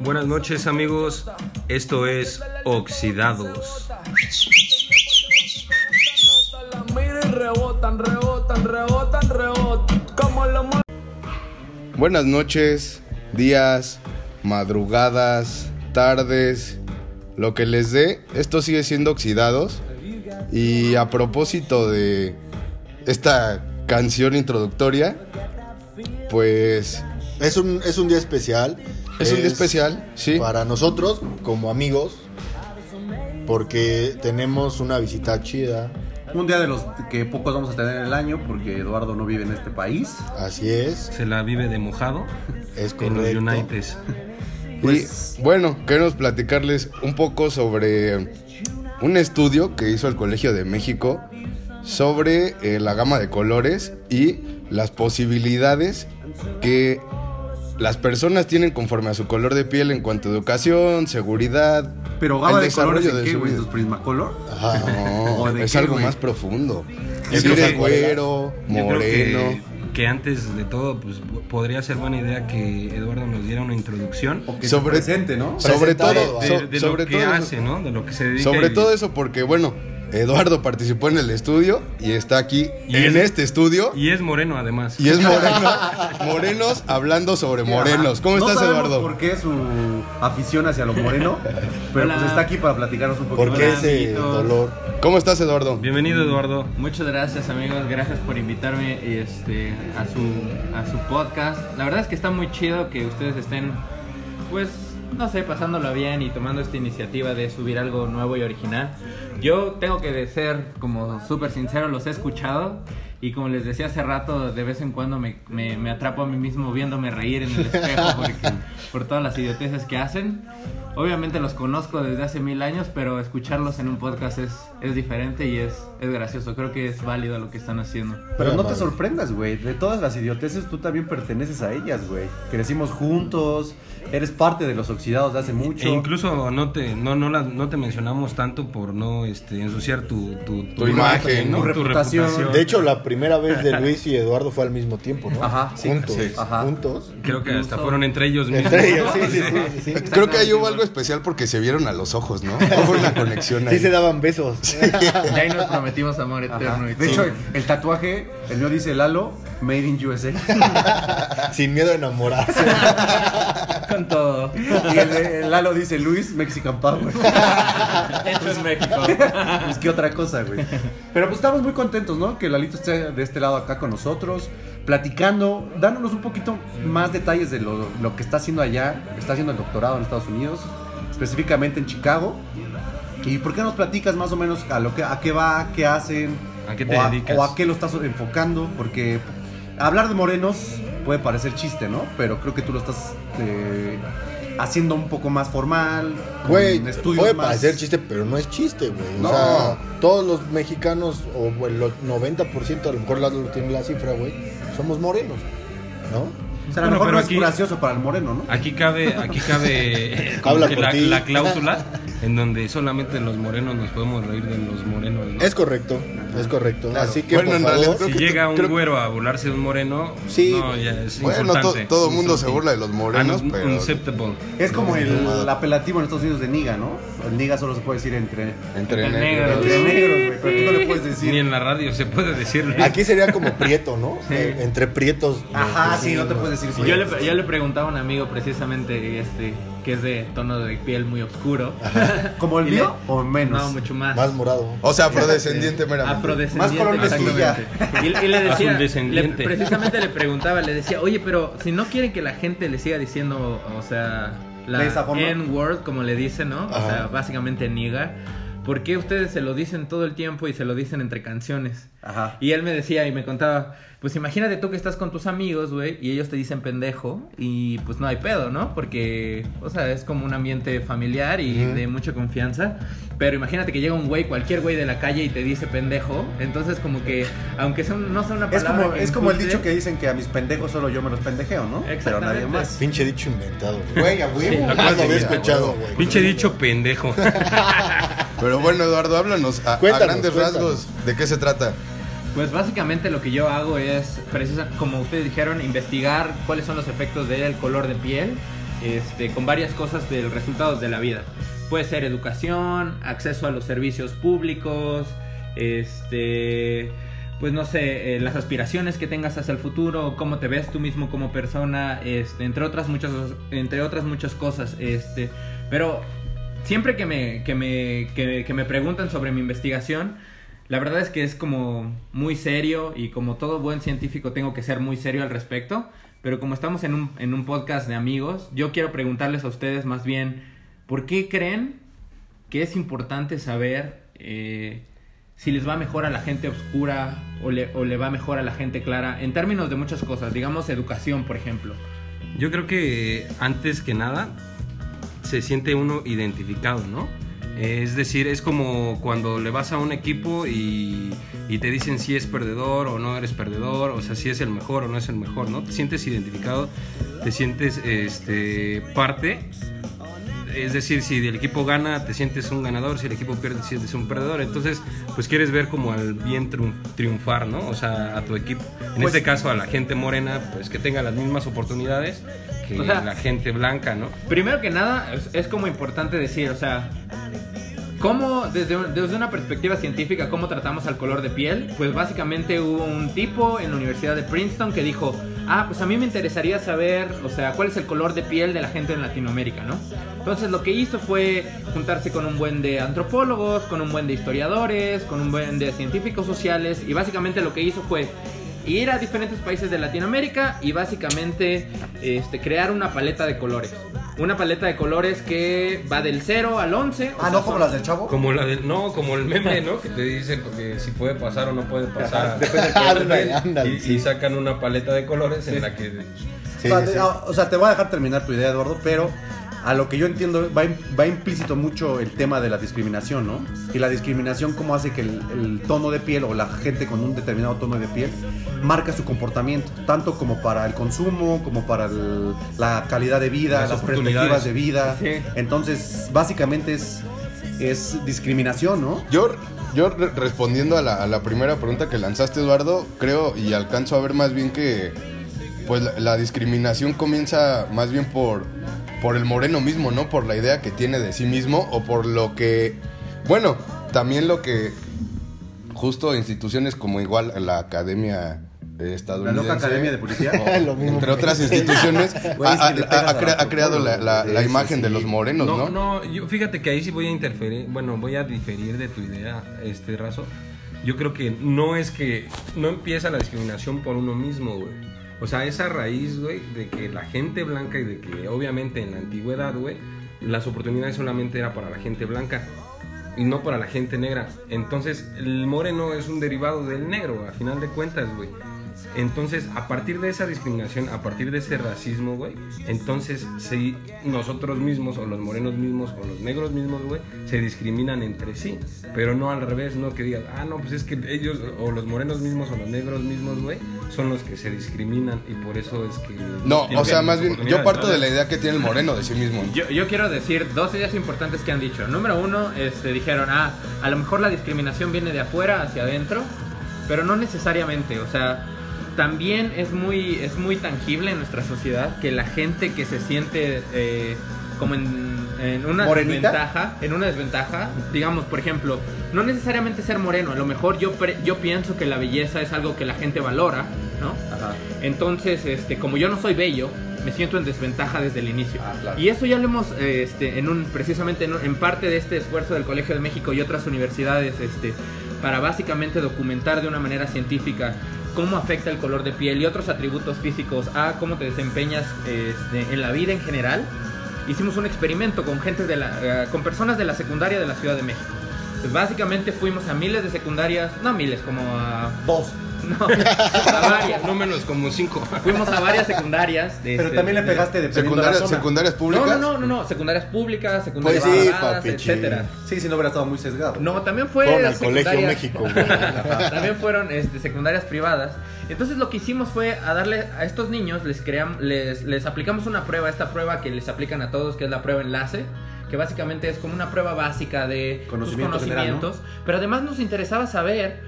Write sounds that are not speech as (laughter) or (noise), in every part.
Buenas noches amigos, esto es Oxidados. Buenas noches, días, madrugadas, tardes, lo que les dé, esto sigue siendo Oxidados. Y a propósito de esta canción introductoria, pues Es un, es un día especial. es un día especial, sí. Para nosotros, como amigos, porque tenemos una visita chida. Un día de los que pocos vamos a tener en el año porque Eduardo no vive en este país. Así es, Se la vive de mojado (laughs) es en los correcto. Uniteds. y bueno, queremos platicarles un poco sobre un estudio que hizo el Colegio de México sobre eh, la gama de colores y las posibilidades que las personas tienen conforme a su color de piel en cuanto a educación, seguridad. Pero gama el de colores desarrollo de de qué, su güey, tus Prismacolor. Ajá. (laughs) No, ¿O de es qué, algo güey? más profundo. Yo Si creo eres que- güero, Yo creo moreno. que, antes de todo, pues podría ser buena idea que Eduardo nos diera una introducción O que Sobre- se presente, ¿no? Sobre todo, de, so- de sobre lo que todo eso- hace, ¿no? De lo que se dedica. Sobre y- todo eso porque, bueno, Eduardo participó en el estudio y está aquí Y en es- este estudio. Y es moreno además. Y es moreno. (laughs) Morenos hablando sobre morenos. ¿Cómo no estás, Eduardo? por qué su afición hacia lo moreno, (laughs) pero Hola. pues está aquí para platicarnos un poquito. ¿Por qué Hola, ese amiguitos. dolor? ¿Cómo estás, Eduardo? Bienvenido, Eduardo. Muchas gracias amigos, gracias por invitarme este, a, su, a su podcast. La verdad es que está muy chido que ustedes estén, pues, no sé, pasándolo bien y tomando esta iniciativa de subir algo nuevo y original. Yo tengo que ser como súper sincero, los he escuchado y como les decía hace rato, de vez en cuando me, me- me atrapo a mí mismo viéndome reír en el espejo porque- (laughs) por todas las idioteces que hacen. Obviamente los conozco desde hace mil años, pero escucharlos en un podcast es, es diferente y es, es gracioso. Creo que es válido lo que están haciendo. Pero no te sorprendas, güey. De todas las idioteces, tú también perteneces a ellas, güey. Crecimos juntos, eres parte de los oxidados de hace mucho. E incluso no te, no, no, la- no te mencionamos tanto por no este, ensuciar tu, tu, Tu imagen, ¿no? tu reputación. De hecho, la primera vez de Luis y Eduardo fue al mismo tiempo, ¿no? Ajá, sí, juntos. sí. Ajá. Juntos. Creo que hasta fueron entre ellos mismos. Entre ellos, sí, sí, sí, sí, sí. Creo que ahí hubo algo especial porque se vieron a los ojos, ¿no? Hubo una conexión ahí. Sí se daban besos. Y ahí nos prometimos amor eterno. De hecho, el tatuaje, el mío dice Lalo, Made in USA. (laughs) Sin miedo a enamorarse. con todo. Y el, de- el Lalo dice Luis, Mexican Power. (laughs) Esto es México. Pues qué otra cosa, güey. Pero pues estamos muy contentos, ¿no? Que Lalito esté de este lado acá con nosotros, platicando, dándonos un poquito más detalles de lo, lo que está haciendo allá. Está haciendo el doctorado en Estados Unidos, específicamente en Chicago. ¿Y por qué nos platicas más o menos a, lo que, a qué va, qué hacen? ¿A qué te o dedicas? O a qué lo estás enfocando, porque hablar de morenos puede parecer chiste, ¿no? Pero creo que tú lo estás eh, haciendo un poco más formal. con Güey, estudios puede más- parecer chiste, pero no es chiste, güey. No. O sea, todos los mexicanos, o el 90%, a lo mejor Lalo tiene la cifra, güey, somos morenos, ¿no? O sea, a lo Bueno, mejor no es aquí- gracioso para el moreno, ¿no? Aquí cabe, aquí cabe eh, (laughs) como Habla que por la, ti. la cláusula (laughs) en donde solamente los morenos nos podemos reír de los morenos. ¿no? Es correcto, es correcto. Claro. Así que, Bueno, por en favor, realidad si que llega un creo- güero a burlarse de un moreno, Sí. no, ya es Bueno, to- todo el mundo se burla de los morenos, Un- pero- Unacceptable. Es como el, el apelativo en Estados Unidos de niga, ¿no? El niga solo se puede decir entre, Entre Entre negros. negros. entre negros, güey. Pero tú no le puedes decir. Ni en la radio se puede decirlo. aquí sería como prieto, ¿no? Eh, entre prietos. Ajá, sí, no te puedes decir. Yo, le, yo le preguntaba a un amigo precisamente este que es de tono de piel muy oscuro. ¿Como el (laughs) mío o menos? No, mucho más. Más morado. O sea, afrodescendiente (laughs) meramente. Afrodescendiente. Más color de exactamente. Y, y le decía, Azul-descendiente. le- precisamente le preguntaba, le decía, oye, pero si no quieren que la gente le siga diciendo, o sea, la ¿De esa forma? N-word, como le dicen, ¿no? O sea, básicamente niga. ¿Por qué ustedes se lo dicen todo el tiempo y se lo dicen entre canciones? Ajá. Y él me decía y me contaba, pues imagínate tú que estás con tus amigos, güey, y ellos te dicen pendejo y pues no hay pedo, ¿no? Porque, o sea, es como un ambiente familiar y de mucha confianza. Pero imagínate que llega un güey, cualquier güey de la calle y te dice pendejo, entonces como que, aunque sea un- no sea una Es palabra como, que es como el dicho que dicen que a mis pendejos solo yo me los pendejeo, ¿no? Pero nadie más. Pinche dicho inventado. Güey, a huevo. Sí, lo había escuchado, güey. Pinche dicho pendejo. (laughs) Pero bueno, Eduardo, háblanos a, grandes cuéntanos. rasgos de qué se trata. Pues básicamente lo que yo hago es, precisa, como ustedes dijeron, investigar cuáles son los efectos del color de piel este, con varias cosas del resultados de la vida. Puede ser educación, acceso a los servicios públicos, este, pues no sé, eh, las aspiraciones que tengas hacia el futuro, cómo te ves tú mismo como persona, este, entre otras muchas, entre otras muchas cosas, este, pero siempre que me, que me, que, que me preguntan sobre mi investigación, la verdad es que es como muy serio y como todo buen científico tengo que ser muy serio al respecto, pero como estamos en un, en un podcast de amigos, yo quiero preguntarles a ustedes más bien, ¿por qué creen que es importante saber eh, si les va mejor a la gente oscura o le, o le va mejor a la gente clara, en términos de muchas cosas, digamos educación, por ejemplo. Yo creo que antes que nada se siente uno identificado, ¿no? Es decir, es como cuando le vas a un equipo y, te dicen si es perdedor o no eres perdedor, o sea, si es el mejor o no es el mejor, ¿no? Te sientes identificado, te sientes este, parte es decir, si el equipo gana, te sientes un ganador, si el equipo pierde, te sientes un perdedor. Entonces, pues quieres ver como al bien triun- triunfar, ¿no? O sea, a tu equipo. En Pues- este caso, a la gente morena, pues que tenga las mismas oportunidades que O sea- la gente blanca, ¿no? Primero que nada, es, es como importante decir, o sea, ¿cómo, desde, desde una perspectiva científica, cómo tratamos al color de piel? Pues básicamente hubo un tipo en la Universidad de Princeton que dijo, ah, pues a mí me interesaría saber, o sea, cuál es el color de piel de la gente en Latinoamérica, ¿no? Entonces lo que hizo fue juntarse con un buen de antropólogos, con un buen de historiadores, con un buen de científicos sociales, y básicamente lo que hizo fue ir a diferentes países de Latinoamérica y básicamente este, crear una paleta de colores. Una paleta de colores que va del 0 al 11. o Ah, sea, no como son- las del chavo. Como la del, no, como el meme, ¿no? Que te dice que si puede pasar o no puede pasar. (laughs) Ándale, ándale, y, sí. y sacan una paleta de colores en la que Sí, o, sea, sí. te, ah, o sea, te voy a dejar terminar tu idea, Eduardo, pero a lo que yo entiendo va, im- va implícito mucho el tema de la discriminación, ¿no? Y la discriminación cómo hace que el, el tono de piel o la gente con un determinado tono de piel marca su comportamiento, tanto como para el consumo, como para el- la calidad de vida, Las perspectivas de vida. Sí. Entonces, básicamente es, es discriminación, ¿no? Yo, yo re- respondiendo a la, a la primera pregunta que lanzaste, Eduardo, creo y alcanzo a ver más bien que pues la, la discriminación comienza más bien por, por el moreno mismo, ¿no? Por la idea que tiene de sí mismo o por lo que, bueno, también lo que justo instituciones como igual la Academia La Estadounidense. loca academia de policía. (laughs) (laughs) Lo mismo. Entre otras instituciones, (laughs) ha, crea- la creado la, la- la imagen de sí. los morenos, ¿no? No, no, yo, fíjate que ahí sí voy a interferir, bueno, voy a diferir de tu idea, este raso. Yo creo que no es que no empieza la discriminación por uno mismo, güey. O sea, esa raíz, güey, de que la gente blanca y de que obviamente en la antigüedad, güey, las oportunidades solamente era para la gente blanca y no para la gente negra. Entonces, el moreno es un derivado del negro, a final de cuentas, güey. Entonces, a partir de esa discriminación, a partir de ese racismo, güey, entonces si nosotros mismos, o los morenos mismos, o los negros mismos, güey, se discriminan entre sí. Pero no al revés, no que digas, ah, no, pues es que ellos, o los morenos mismos, o los negros mismos, güey, son los que se discriminan y por eso es que... No, o sea, más bien, yo parto ¿no? de la idea que tiene el moreno de sí mismo. Yo, yo quiero decir dos ideas importantes que han dicho. Número uno, este, dijeron, ah, a lo mejor la discriminación viene de afuera hacia adentro, pero no necesariamente. O sea, también es muy, es muy tangible en nuestra sociedad que la gente que se siente eh, como en, en una ¿Morenita? desventaja, en una desventaja, digamos, por ejemplo, no necesariamente ser moreno, a lo mejor yo, pre- yo pienso que la belleza es algo que la gente valora, ¿no? Ajá. Entonces, este, como yo no soy bello, me siento en desventaja desde el inicio. Ah, claro. Y eso ya lo hemos, este, en un, precisamente en, en parte de este esfuerzo del Colegio de México y otras universidades, este, para básicamente documentar de una manera científica cómo afecta el color de piel y otros atributos físicos a cómo te desempeñas este, en la vida en general. Hicimos un experimento con gente de la, eh, con personas de la secundaria de la Ciudad de México. Pues básicamente fuimos a miles de secundarias, no miles, como a Dos. (laughs) no, a varias. No menos como cinco. Fuimos a varias secundarias. de Pero este- también le pegaste de Secundarias, secundarias No, públicas. no, no, no, no, secundarias públicas, secundarias Pues sí, etcétera. Sí, si no hubiera estado muy sesgado. No, también fue Fueron al Colegio México, (laughs) también fueron este, secundarias privadas. Entonces lo que hicimos fue a darle a estos niños les creamos les les aplicamos una prueba, esta prueba que les aplican a todos que es la prueba enlace, que básicamente es como una prueba básica de general, conocimientos, pero además nos interesaba saber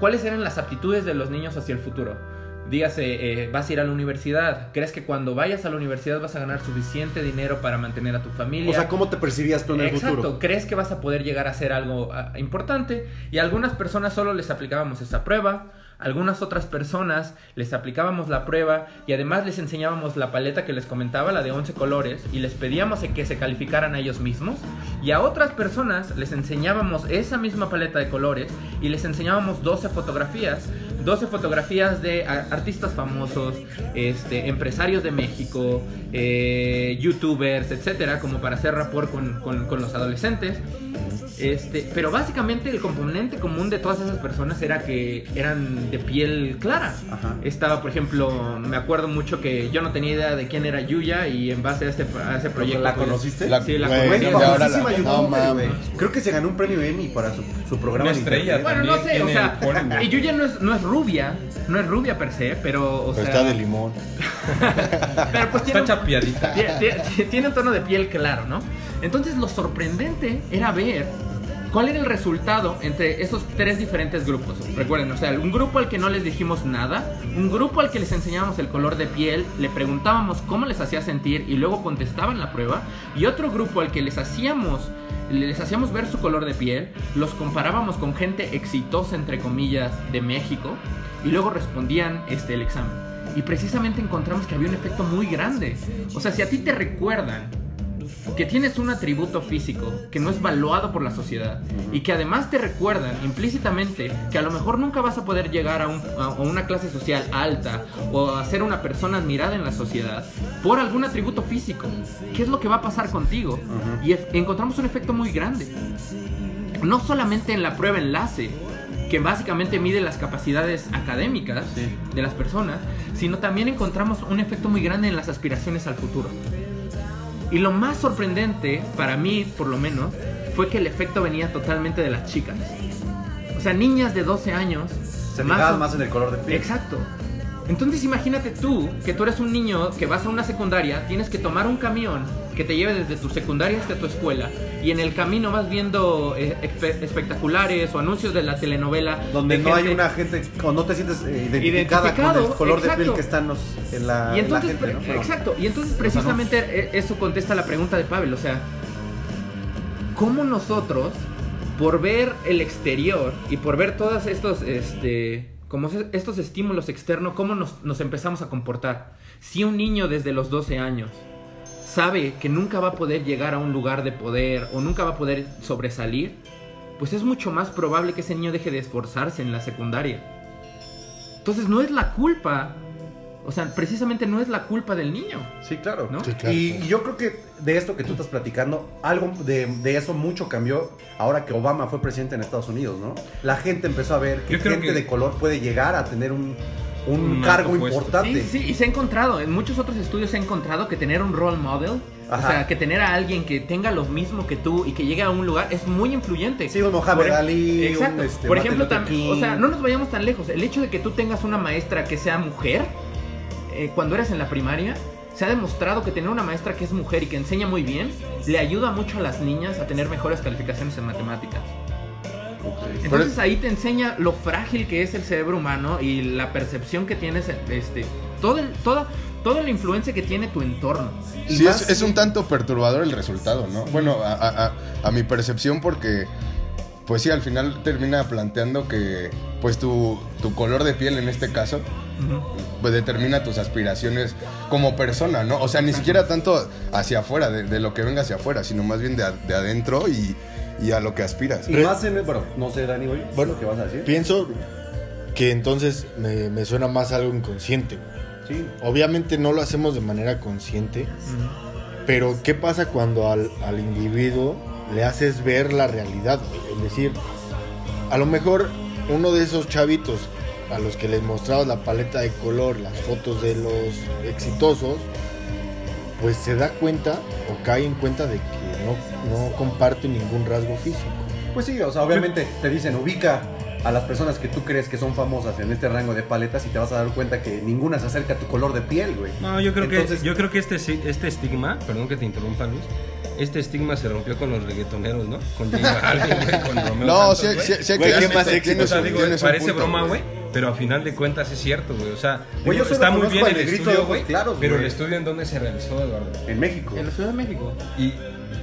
cuáles eran las aptitudes de los niños hacia el futuro. Dígase, eh, vas a ir a la universidad. ¿Crees que cuando vayas a la universidad vas a ganar suficiente dinero para mantener a tu familia? O sea, ¿cómo te percibías tú en el Exacto, futuro? crees que vas a poder llegar a hacer algo ah, importante y a algunas personas solo les aplicábamos esa prueba, algunas otras personas les aplicábamos la prueba y además les enseñábamos la paleta que les comentaba, la de 11 colores, y les pedíamos que se calificaran a ellos mismos. Y a otras personas les enseñábamos esa misma paleta de colores y les enseñábamos 12 fotografías 12 fotografías de artistas famosos, este, empresarios de México, eh, youtubers, etcétera, como para hacer rapport con, con- con los adolescentes. Este, pero básicamente el componente común de todas esas personas era que eran de piel clara. Ajá. Estaba, por ejemplo, me acuerdo mucho que yo no tenía idea de quién era Yuya y en base a, este, a ese proyecto. ¿La pues, conociste? La- Sí, la conocí. la- no. Creo que se ganó un premio Emmy para su, su programa. Una de estrella. Bueno, no sé, o sea, y Yuya no es, no es rubia, no es rubia per se, pero, o Pero sea, está de limón. (laughs) pero pues tiene, Está tiene- tiene un tono de piel claro, ¿no? Entonces lo sorprendente era ver cuál era el resultado entre esos tres diferentes grupos. Recuerden, o sea, un grupo al que no les dijimos nada, un grupo al que les enseñábamos el color de piel, le preguntábamos cómo les hacía sentir y luego contestaban la prueba, y otro grupo al que les hacíamos les hacíamos ver su color de piel, los comparábamos con gente exitosa entre comillas de México y luego respondían este el examen. Y precisamente encontramos que había un efecto muy grande. O sea, si a ti te recuerdan que tienes un atributo físico que no es valuado por la sociedad y que además te recuerdan implícitamente que a lo mejor nunca vas a poder llegar a, un- a una clase social alta o a ser una persona admirada en la sociedad por algún atributo físico, ¿qué es lo que va a pasar contigo? Y encontramos un efecto muy grande. No solamente en la prueba enlace, que básicamente mide las capacidades académicas de las personas, sino también encontramos un efecto muy grande en las aspiraciones al futuro. Y lo más sorprendente, para mí por lo menos, fue que el efecto venía totalmente de las chicas. O sea, niñas de 12 años. Se o- más en el color de piel. Exacto. Entonces imagínate tú que tú eres un niño que vas a una secundaria, tienes que tomar un camión que te lleve desde tu secundaria hasta tu escuela y en el camino vas viendo eh, espe- espectaculares o anuncios de la telenovela Donde de no hay gente- una gente, o no te sientes eh, identificada con Identificado, el color de exacto. piel que están los, en la, y entonces, la gente, ¿no? Pero- exacto, y entonces precisamente eh, eso contesta la pregunta de Pavel, o sea, ¿cómo nosotros, por ver el exterior y por ver todos estos, este, como se- estos estímulos externos, cómo nos, nos empezamos a comportar? Si un niño desde los 12 años sabe que nunca va a poder llegar a un lugar de poder o nunca va a poder sobresalir, pues es mucho más probable que ese niño deje de esforzarse en la secundaria. Entonces no es la culpa, o sea, precisamente no es la culpa del niño. Sí, claro. ¿No? Sí, claro. Y, y yo creo que de esto que tú estás platicando, algo de, de eso mucho cambió ahora que Obama fue presidente en Estados Unidos, ¿no? La gente empezó a ver que gente que- de color puede llegar a tener un, un Un cargo importante. Sí, sí, y se ha encontrado, en muchos otros estudios se ha encontrado que tener un role model, Ajá. o sea, que tener a alguien que tenga lo mismo que tú y que llegue a un lugar es muy influyente. Sí, un Mohamed Ali, un, Exacto. este, Por ejemplo, también, o sea, no nos vayamos tan lejos. El hecho de que tú tengas una maestra que sea mujer, eh, cuando eres en la primaria, se ha demostrado que tener una maestra que es mujer y que enseña muy bien, le ayuda mucho a las niñas a tener mejores calificaciones en matemáticas. Entonces ahí te enseña lo frágil que es el cerebro humano y la percepción que tienes, este, todo el- toda, toda la influencia que tiene tu entorno. Y Sí, más- es, es un tanto perturbador el resultado, ¿no? Bueno, a, a- a- a mi percepción porque, pues sí, al final termina planteando que, pues tu, tu color de piel en este caso, pues determina tus aspiraciones como persona, ¿no? O sea, ni siquiera tanto hacia afuera, de, de lo que venga hacia afuera, sino más bien de adentro y, y a lo que aspiras. Y más en el, bueno, no sé, Dani, güey, Bueno, ¿qué vas a decir? Pienso que entonces me, me suena más algo inconsciente. güey. Sí. Obviamente no lo hacemos de manera consciente, pero ¿qué pasa cuando al, al individuo le haces ver la realidad? güey? Es decir, a lo mejor uno de esos chavitos a los que les mostrabas la paleta de color, las fotos de los exitosos, pues se da cuenta o cae en cuenta de que no, no comparte ningún rasgo físico. Pues sí, o sea, obviamente te dicen, ubica a las personas que tú crees que son famosas en este rango de paletas y te vas a dar cuenta que ninguna se acerca a tu color de piel, güey. No, yo creo Entonces- que yo creo que este este estigma, perdón que te interrumpa Luis, este estigma se rompió con los reggaetoneros, ¿no? Con J Balvin, güey, con Romeo No, Santos, sí, sí, sí que ¿qué más? O sea, digo, parece punto, broma, güey, pero a final de cuentas es cierto, güey. O sea, Güey, digo, yo solo está muy bien el de estudio, güey, claros, pero el estudio en dónde se realizó, Eduardo. En México. En la Ciudad de México. Y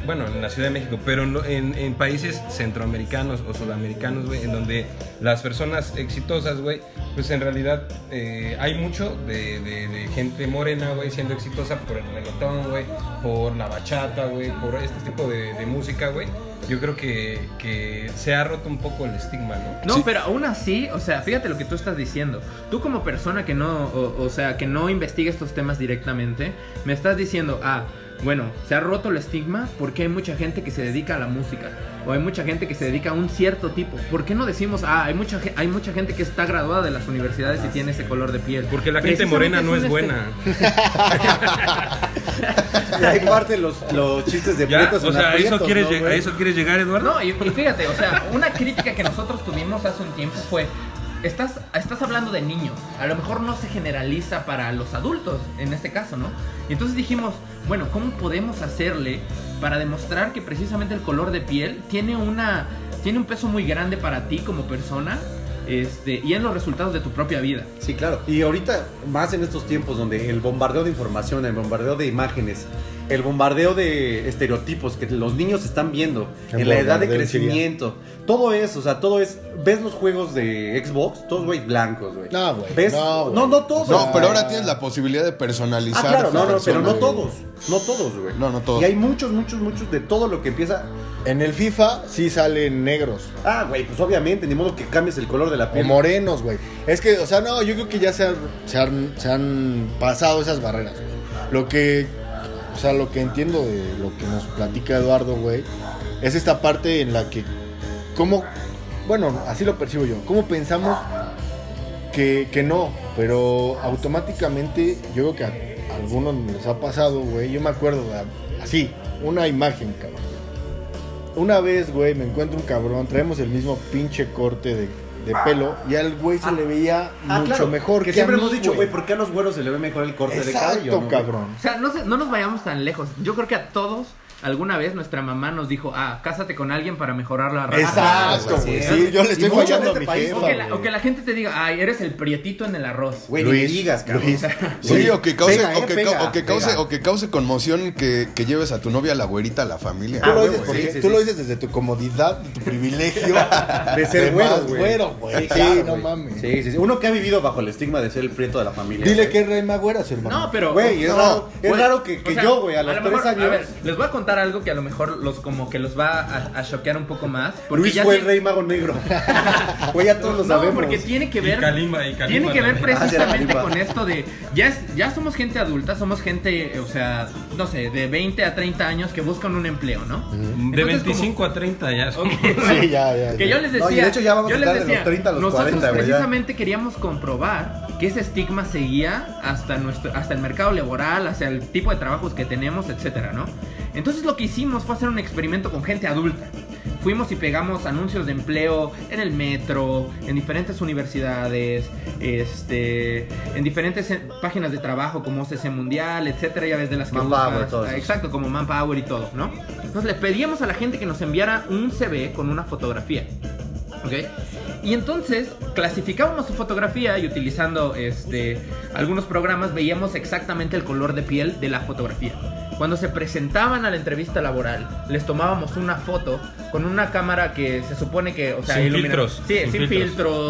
bueno, en la Ciudad de México, pero en, en- países centroamericanos o sudamericanos, güey, en donde las personas exitosas, güey, pues en realidad eh, hay mucho de, de- de gente morena, güey, siendo exitosa por el reggaetón, güey, por la bachata, güey, por este tipo de, de música, güey. Yo creo que, que se ha roto un poco el estigma, ¿no? No, pero aún así, o sea, fíjate lo que tú estás diciendo. Tú como persona que no, o, o sea, que no investiga estos temas directamente, me estás diciendo, ah, bueno, se ha roto el estigma porque hay mucha gente que se dedica a la música. O hay mucha gente que se dedica a un cierto tipo. ¿Por qué no decimos, ah, hay mucha, hay mucha gente que está graduada de las universidades y tiene ese color de piel? Porque la gente morena no es un buena. (laughs) Y ahí parte los, los chistes de prietos O sea, ¿a eso, quieres, ¿no, lleg- güey? ¿a eso quieres llegar, Eduardo? No, y, y fíjate, o sea, una crítica que nosotros tuvimos hace un tiempo fue, estás, estás hablando de niños, a lo mejor no se generaliza para los adultos, en este caso, ¿no? Y entonces dijimos, bueno, ¿cómo podemos hacerle para demostrar que precisamente el color de piel tiene una tiene un peso muy grande para ti como persona? Este, y en los resultados de tu propia vida. Sí, claro. Y ahorita, más en estos tiempos donde el bombardeo de información, el bombardeo de imágenes, el bombardeo de estereotipos que los niños están viendo El en la edad de sería- crecimiento, todo eso, o sea, todo es. ¿Ves los juegos de Xbox? Todos, güey, blancos, güey. No, güey, no, no, no todos. No, pero ahora tienes la posibilidad de personalizar. Ah, claro, no, no, pero no todos. No todos, güey. No, no todos. Y hay muchos, muchos, muchos de todo lo que empieza. En el FIFA sí salen negros. Ah, güey, pues obviamente, ni modo que cambies el color de la O piel. morenos, güey. Es que, o sea, no, yo creo que ya se han, se han, se han pasado esas barreras, güey. Lo que, o sea, lo que entiendo de lo que nos platica Eduardo, güey, es esta parte en la que, ¿cómo, bueno, así lo percibo yo, ¿cómo pensamos que, que no? Pero automáticamente yo creo que a algunos les ha pasado, güey. Yo me acuerdo, así, una imagen, cabrón. Una vez, güey, me encuentro un cabrón, traemos el mismo pinche corte de, de pelo y al güey se le veía Ah, mucho claro, mejor que, que, siempre a mí, hemos dicho, güey, ¿por qué a los güeros se le ve mejor el corte de Exacto, cabello? no, güey? cabrón. O sea, no, se- no nos vayamos tan lejos. Yo creo que a todos alguna vez nuestra mamá nos dijo, ah, cásate con alguien para mejorar la raza. Exacto, sí, güey. sí. Sí, yo le estoy fallando en a mi este país, jefa, O que, la, güey. o que la gente te diga, ay, eres el prietito en el arroz. Güey, ni me Luis, digas, cabrón. Luis. Sí, o que cause, Pega, eh, o que, pega, o que cause, pega. o que cause conmoción que, que lleves a tu novia a la güerita a la familia. Tú, Ah, lo, güey, dices sí, sí, tú sí. lo dices desde tu comodidad, tu privilegio (laughs) De ser más güero, güey. güero, güey. Sí, claro, no güey. mames. Sí, sí, sí. Uno que ha vivido bajo el estigma de ser el prieto de la familia. Dile que es rey más güeras, hermano. No, pero... Güey, es raro, es Güey, raro que, yo, güey, a los lo tres años. A ver, les voy a contar algo que a lo mejor los como que los va a, a choquear un poco más. Porque Luis ya fue el rey mago negro. Güey, (laughs) ya todos lo No, sabemos. porque tiene que Y ver. Kalimba, y Kalimba tiene que ver también. Ah, precisamente con esto de. Ya, es- ya somos gente adulta, somos gente, o sea, no sé, de 20 a 30 años que buscan un empleo, ¿no? De Entonces, 25 a 30 ya son. Ok, Sí, ya, ya. Que ya. yo les decía, No, y de hecho ya vamos yo a les estar de decía, los 30 a los nosotros 40, güey, ya. precisamente queríamos comprobar que ese estigma seguía hasta nuestro, hasta el mercado laboral, hacia el tipo de trabajos que tenemos, etcétera, ¿no? Entonces lo que hicimos fue hacer un experimento con gente adulta. Fuimos y pegamos anuncios de empleo en el metro, en diferentes universidades, este, en diferentes eh, páginas de trabajo como OCC Mundial, etcétera, ya ves de las que Manpower, todo. Exacto, como Manpower y todo, ¿no? Entonces le pedíamos a la gente que nos enviara un CV con una fotografía. ¿Ok? Y entonces clasificábamos su fotografía y utilizando este, algunos programas veíamos exactamente el color de piel de la fotografía. Cuando se presentaban a la entrevista laboral, les tomábamos una foto con una cámara que se supone que, o sea, Sin ilumina- filtros, Sí, sin sin, filtros.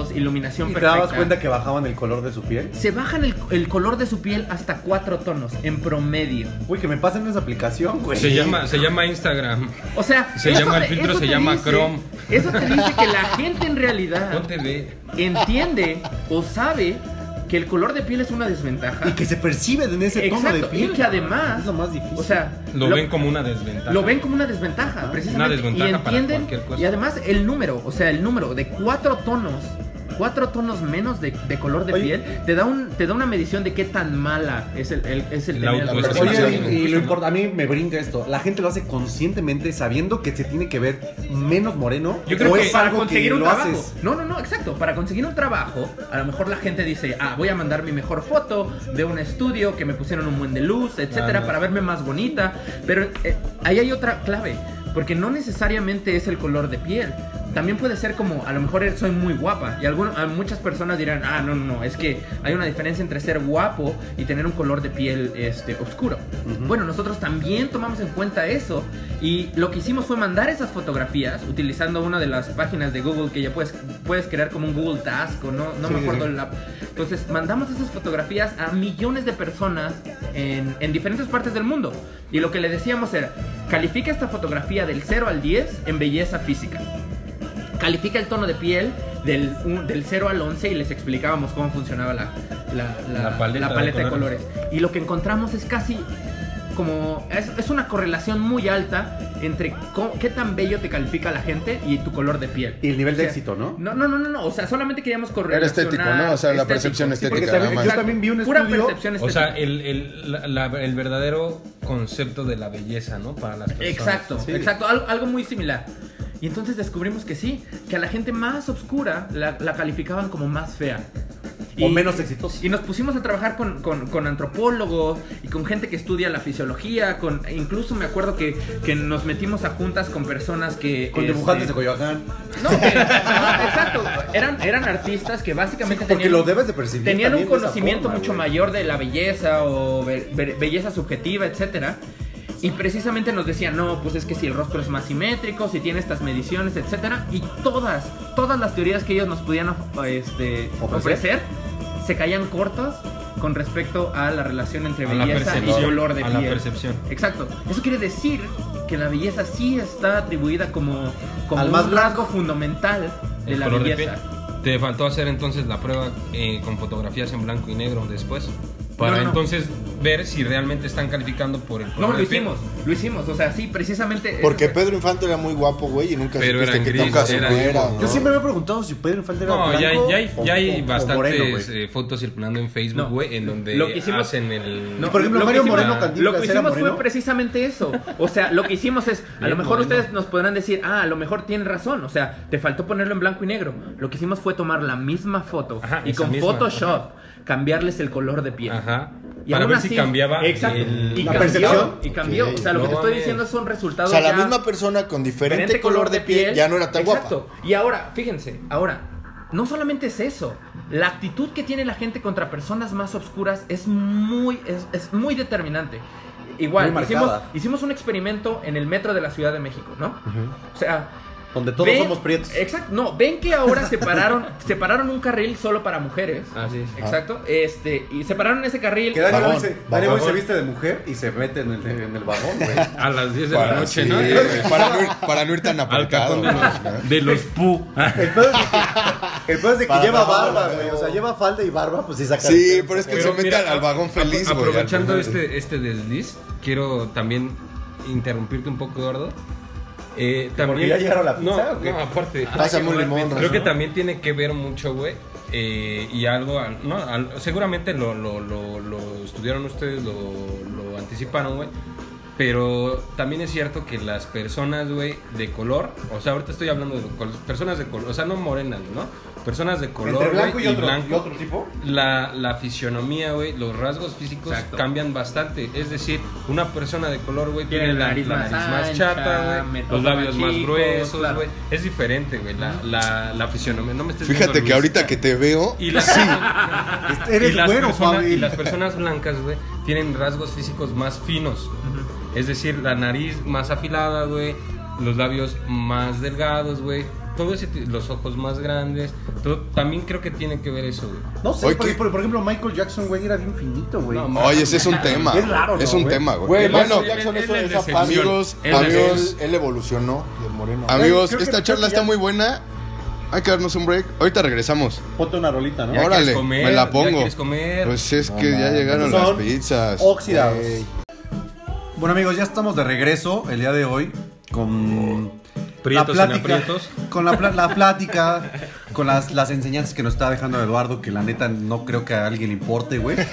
filtros. iluminación ¿Y te perfecta. dabas cuenta que bajaban el color de su piel? Se bajan el, el color de su piel hasta cuatro tonos en promedio. Uy, que me pasen esa aplicación, güey. Se llama, se llama Instagram. O sea, Se llama el te- filtro, se te llama dice- Chrome. Eso te dice que la gente en realidad Ponte de. entiende o sabe que el color de piel es una desventaja. Y que se percibe en ese tono de piel. y que además, Es lo más difícil. o sea, Lo, ven como una desventaja. lo ven como una desventaja, precisamente. Una desventaja y para entienden, cualquier cosa. y además el número, o sea, el número de cuatro tonos cuatro tonos menos de, de color de Oye. piel, te da, un, te da una medición de qué tan mala es el, el- es el La tener persona. Oye, y, y lo importa, a mí me brinca esto. La gente lo hace conscientemente sabiendo que se tiene que ver menos moreno. Yo creo o que es para algo conseguir que un lo trabajo. haces. No, no, no, exacto. Para conseguir un trabajo, a lo mejor la gente dice, ah, voy a mandar mi mejor foto de un estudio que me pusieron un buen de luz, etcétera, Ah, no. para verme más bonita. Pero eh, ahí hay otra clave, porque no necesariamente es el color de piel. También puede ser como, a lo mejor soy muy guapa. Y alguno- a muchas personas dirán, ah, no, no, no, es que hay una diferencia entre ser guapo y tener un color de piel este, oscuro. Bueno, nosotros también tomamos en cuenta eso. Y lo que hicimos fue mandar esas fotografías utilizando una de las páginas de Google que ya puedes, puedes crear como un Google Task o no, no me acuerdo. la- Entonces, mandamos esas fotografías a millones de personas en, en diferentes partes del mundo. Y lo que le decíamos era, califica esta fotografía del 0 al 10 en belleza física califica el tono de piel del, un- del 0 al 11 y les explicábamos cómo funcionaba la, la, la- La paleta la paleta de de, colores. Y lo que encontramos es casi como... Es, es una correlación muy alta entre cómo- qué tan bello te califica la gente y tu color de piel. Y el nivel de O sea, éxito, ¿no? No, no, no, no, no. O sea, solamente queríamos correlacionar... estético, ¿no? O sea, la percepción sí, estética nada también- más. Yo también vi un Pura estudio- percepción O sea, estética. el, el, la- la- el verdadero concepto de la belleza, ¿no? Para las personas. Exacto, Sí. exacto, algo, algo muy similar. Y entonces descubrimos que sí, que a la gente más oscura la, la calificaban como más fea. O menos exitosa. Y nos pusimos a trabajar con, con- con antropólogos y con gente que estudia la fisiología, con incluso me acuerdo que, que nos metimos a juntas con personas que... Con este, dibujantes de Coyoacán. No, que- exacto, eran, eran artistas que básicamente Porque tenían... lo debes de percibir. Tenían un conocimiento forma, mucho güey. mayor de la belleza o be- be- belleza subjetiva, etcétera. Y precisamente nos decían, no, pues es que si el rostro es más simétrico, si tiene estas mediciones, etcétera. Y todas, todas las teorías que ellos nos podían este, ¿Ofrecer? se caían cortas con respecto a la relación entre A belleza y color de a la percepción. Exacto. Eso quiere decir que la belleza sí está atribuida como, como Al un más blanco. rasgo fundamental de El la de belleza. Te faltó hacer entonces la prueba eh, con fotografías en blanco y negro después. Para No, no, no. entonces ver si realmente están calificando por el color No, lo hicimos, lo hicimos, o sea, sí, precisamente. Porque eso Pedro Infante era muy guapo, güey, y nunca Pero supiste eran que gris, toca su era- güera, ¿no? Yo siempre me he preguntado si Pedro Infante era No, ya, blanco ya hay, o- ya hay o- o bastantes moreno, eh, fotos circulando en Facebook, No. güey, en donde Lo que hicimos- hacen el... No, Por ejemplo, lo que Mario hicimos- Moreno Lo que hicimos fue precisamente eso. O sea, lo que hicimos es, a lo mejor moreno. ustedes nos podrán decir, ah, a lo mejor tienen razón. O sea, te faltó ponerlo en blanco y negro. Lo que hicimos fue tomar la misma foto Ajá, y con misma, Photoshop cambiarles el color de piel. Ajá. Y para ver así- si cambiaba Exacto. el- y la cambió, percepción. Y cambió. O sea, lo No que te estoy diciendo son O resultados sea, la ya- misma persona con diferente, color de piel, ya no era tan Exacto. guapa. Y ahora, fíjense, ahora, no solamente es eso. La actitud que tiene la gente contra personas más oscuras es muy, es, es muy determinante. Igual, Muy hicimos, hicimos un experimento en el metro de la Ciudad de México, ¿no? O sea, Donde todos ven- somos prietos. Exacto. No, ven que ahora separaron, (laughs) separaron un carril solo para mujeres. Así es. Exacto. Este, y separaron ese carril. Que Dani Vagón, Boy se, se viste de mujer y se mete en el, en el vagón, güey. A las 10 de la Para, noche, sí, ¿no? güey, (laughs) para, no ir, para no ir tan cajón de los, de los pu. El pedo es de que, el pedo es de que lleva barba, güey. O sea, lleva falda y barba, pues sí saca. Sí, pero es que Pero se mete mira, al, vagón feliz, güey. Aprovechando este, este desliz, quiero también interrumpirte un poco, Eduardo. Eh, también, ya llegaron la no, pizza, ¿o qué? no, aparte. Pásame un limón, Creo que también tiene que ver mucho, güey. eh, y algo, al- no, al- seguramente lo, lo, lo, lo estudiaron ustedes, lo, lo anticiparon, güey. Pero también es cierto que las personas, güey, de color, o sea, ahorita estoy hablando de personas de color, o sea, no morenas, ¿no? Personas de color, Entre blanco y otro, blanco, y otro tipo. la, la fisionomía, güey, los rasgos físicos Exacto. cambian bastante. Es decir, una persona de color, güey, Tiene tiene la nariz la más nariz más ancha, chata, güey, los labios más chicos, gruesos, claro. güey. Es diferente, güey, la, la, la fisionomía. No me estés Fíjate viendo, que ahorita que te veo, Y las, (laughs) Eres y las güero, personas, Fabi. y las personas blancas, güey, tienen rasgos físicos más finos. Es decir, la nariz más afilada, güey, los labios más delgados, güey. Todo ese, los ojos más grandes. Todo, también creo que tiene que ver eso, güey. No sé, Oye, porque, por, por ejemplo, Michael Jackson, güey, era bien finito, güey. No, oye, ese es un tema. Es raro, ¿no, Es un güey? tema, güey. Güey, bueno, Michael Jackson eso es es excepción. amigos, Es la amigos, él evolucionó de moreno. amigos, creo que- esta creo charla que está ya- muy buena. Hay que darnos un break. Ahorita regresamos. Ponte una rolita, ¿no? Ya Órale, quieres me la ya pongo. quieres comer. Pues es No que ya mames. llegaron Son las pizzas. Oxidados. Ey. Bueno, amigos, ya estamos de regreso el día de hoy con Prietos la en plática, aprietos. con la, la plática con las, las enseñanzas que nos está dejando Eduardo, que la neta no creo que a alguien le importe, güey. (laughs)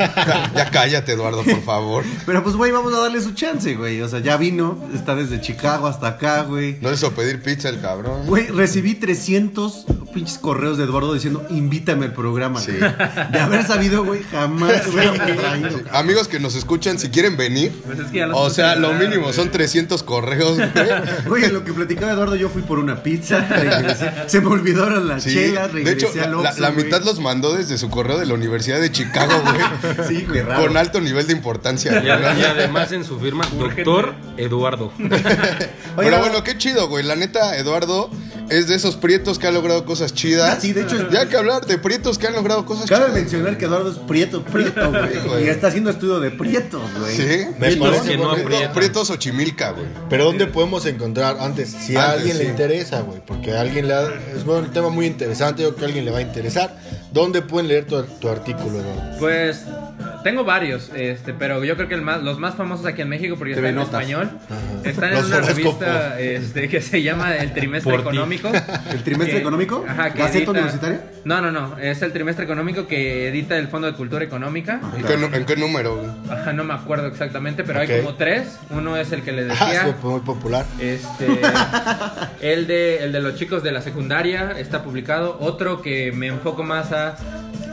Ya cállate, Eduardo, por favor. Pero pues, güey, vamos a darle su chance, güey. O sea, ya vino, está desde Chicago hasta acá, güey. No hizo pedir pizza el cabrón. Güey, recibí 300 pinches correos de Eduardo diciendo, invítame al programa. Sí. güey". De haber sabido, güey, jamás hubiera traído. Sí. Amigos que nos escuchan, si quieren venir, Pues es que ya los o sea, lo mínimo güey. son 300 correos, güey. (laughs) Güey, en lo que platicaba Eduardo, yo fui por una pizza, (laughs) regresé. Se me olvidaron las Sí. chelas, De regresé hecho, al la, Oxxo, la güey. mitad los mandó desde su correo de la Universidad de Chicago, güey. (laughs) Sí, güey, raro. Con alto nivel de importancia. Y además en su firma, doctor Eduardo. (laughs) Pero bueno, qué chido, güey. La neta, Eduardo es de esos prietos que ha logrado cosas chidas. Ah, sí, de hecho es- Ya que hablar de prietos que han logrado cosas Cabe chidas. mencionar que Eduardo es prieto, prieto, (laughs) güey. güey. Y está haciendo estudio de prietos, güey. Sí. Me Prietos parece que no Xochimilca, güey. Pero ¿dónde podemos encontrar antes? Si a alguien le interesa, güey. Porque a alguien le ha- es un tema muy interesante, yo creo que a alguien le va a interesar. ¿Dónde pueden leer tu, tu artículo, Eduardo? Pues tengo varios, este, pero yo creo que el más, los más famosos aquí en México, porque están en Notas. español, están en Los una horóscopos. revista este, que se llama El Trimestre Por ti. Económico. (laughs) ¿El trimestre Que- económico? Ajá, que ¿Gaceta edita- universitaria? No, no, no, es el Trimestre Económico que edita el Fondo de Cultura Económica. ¿En qué, nu- en qué número, güey? Ajá, no me acuerdo exactamente, pero Ok. hay como tres. Uno es el que les Ah, decía. fue muy popular. Este, (laughs) el de, el de los chicos de la secundaria está publicado. Otro que me enfoco más a.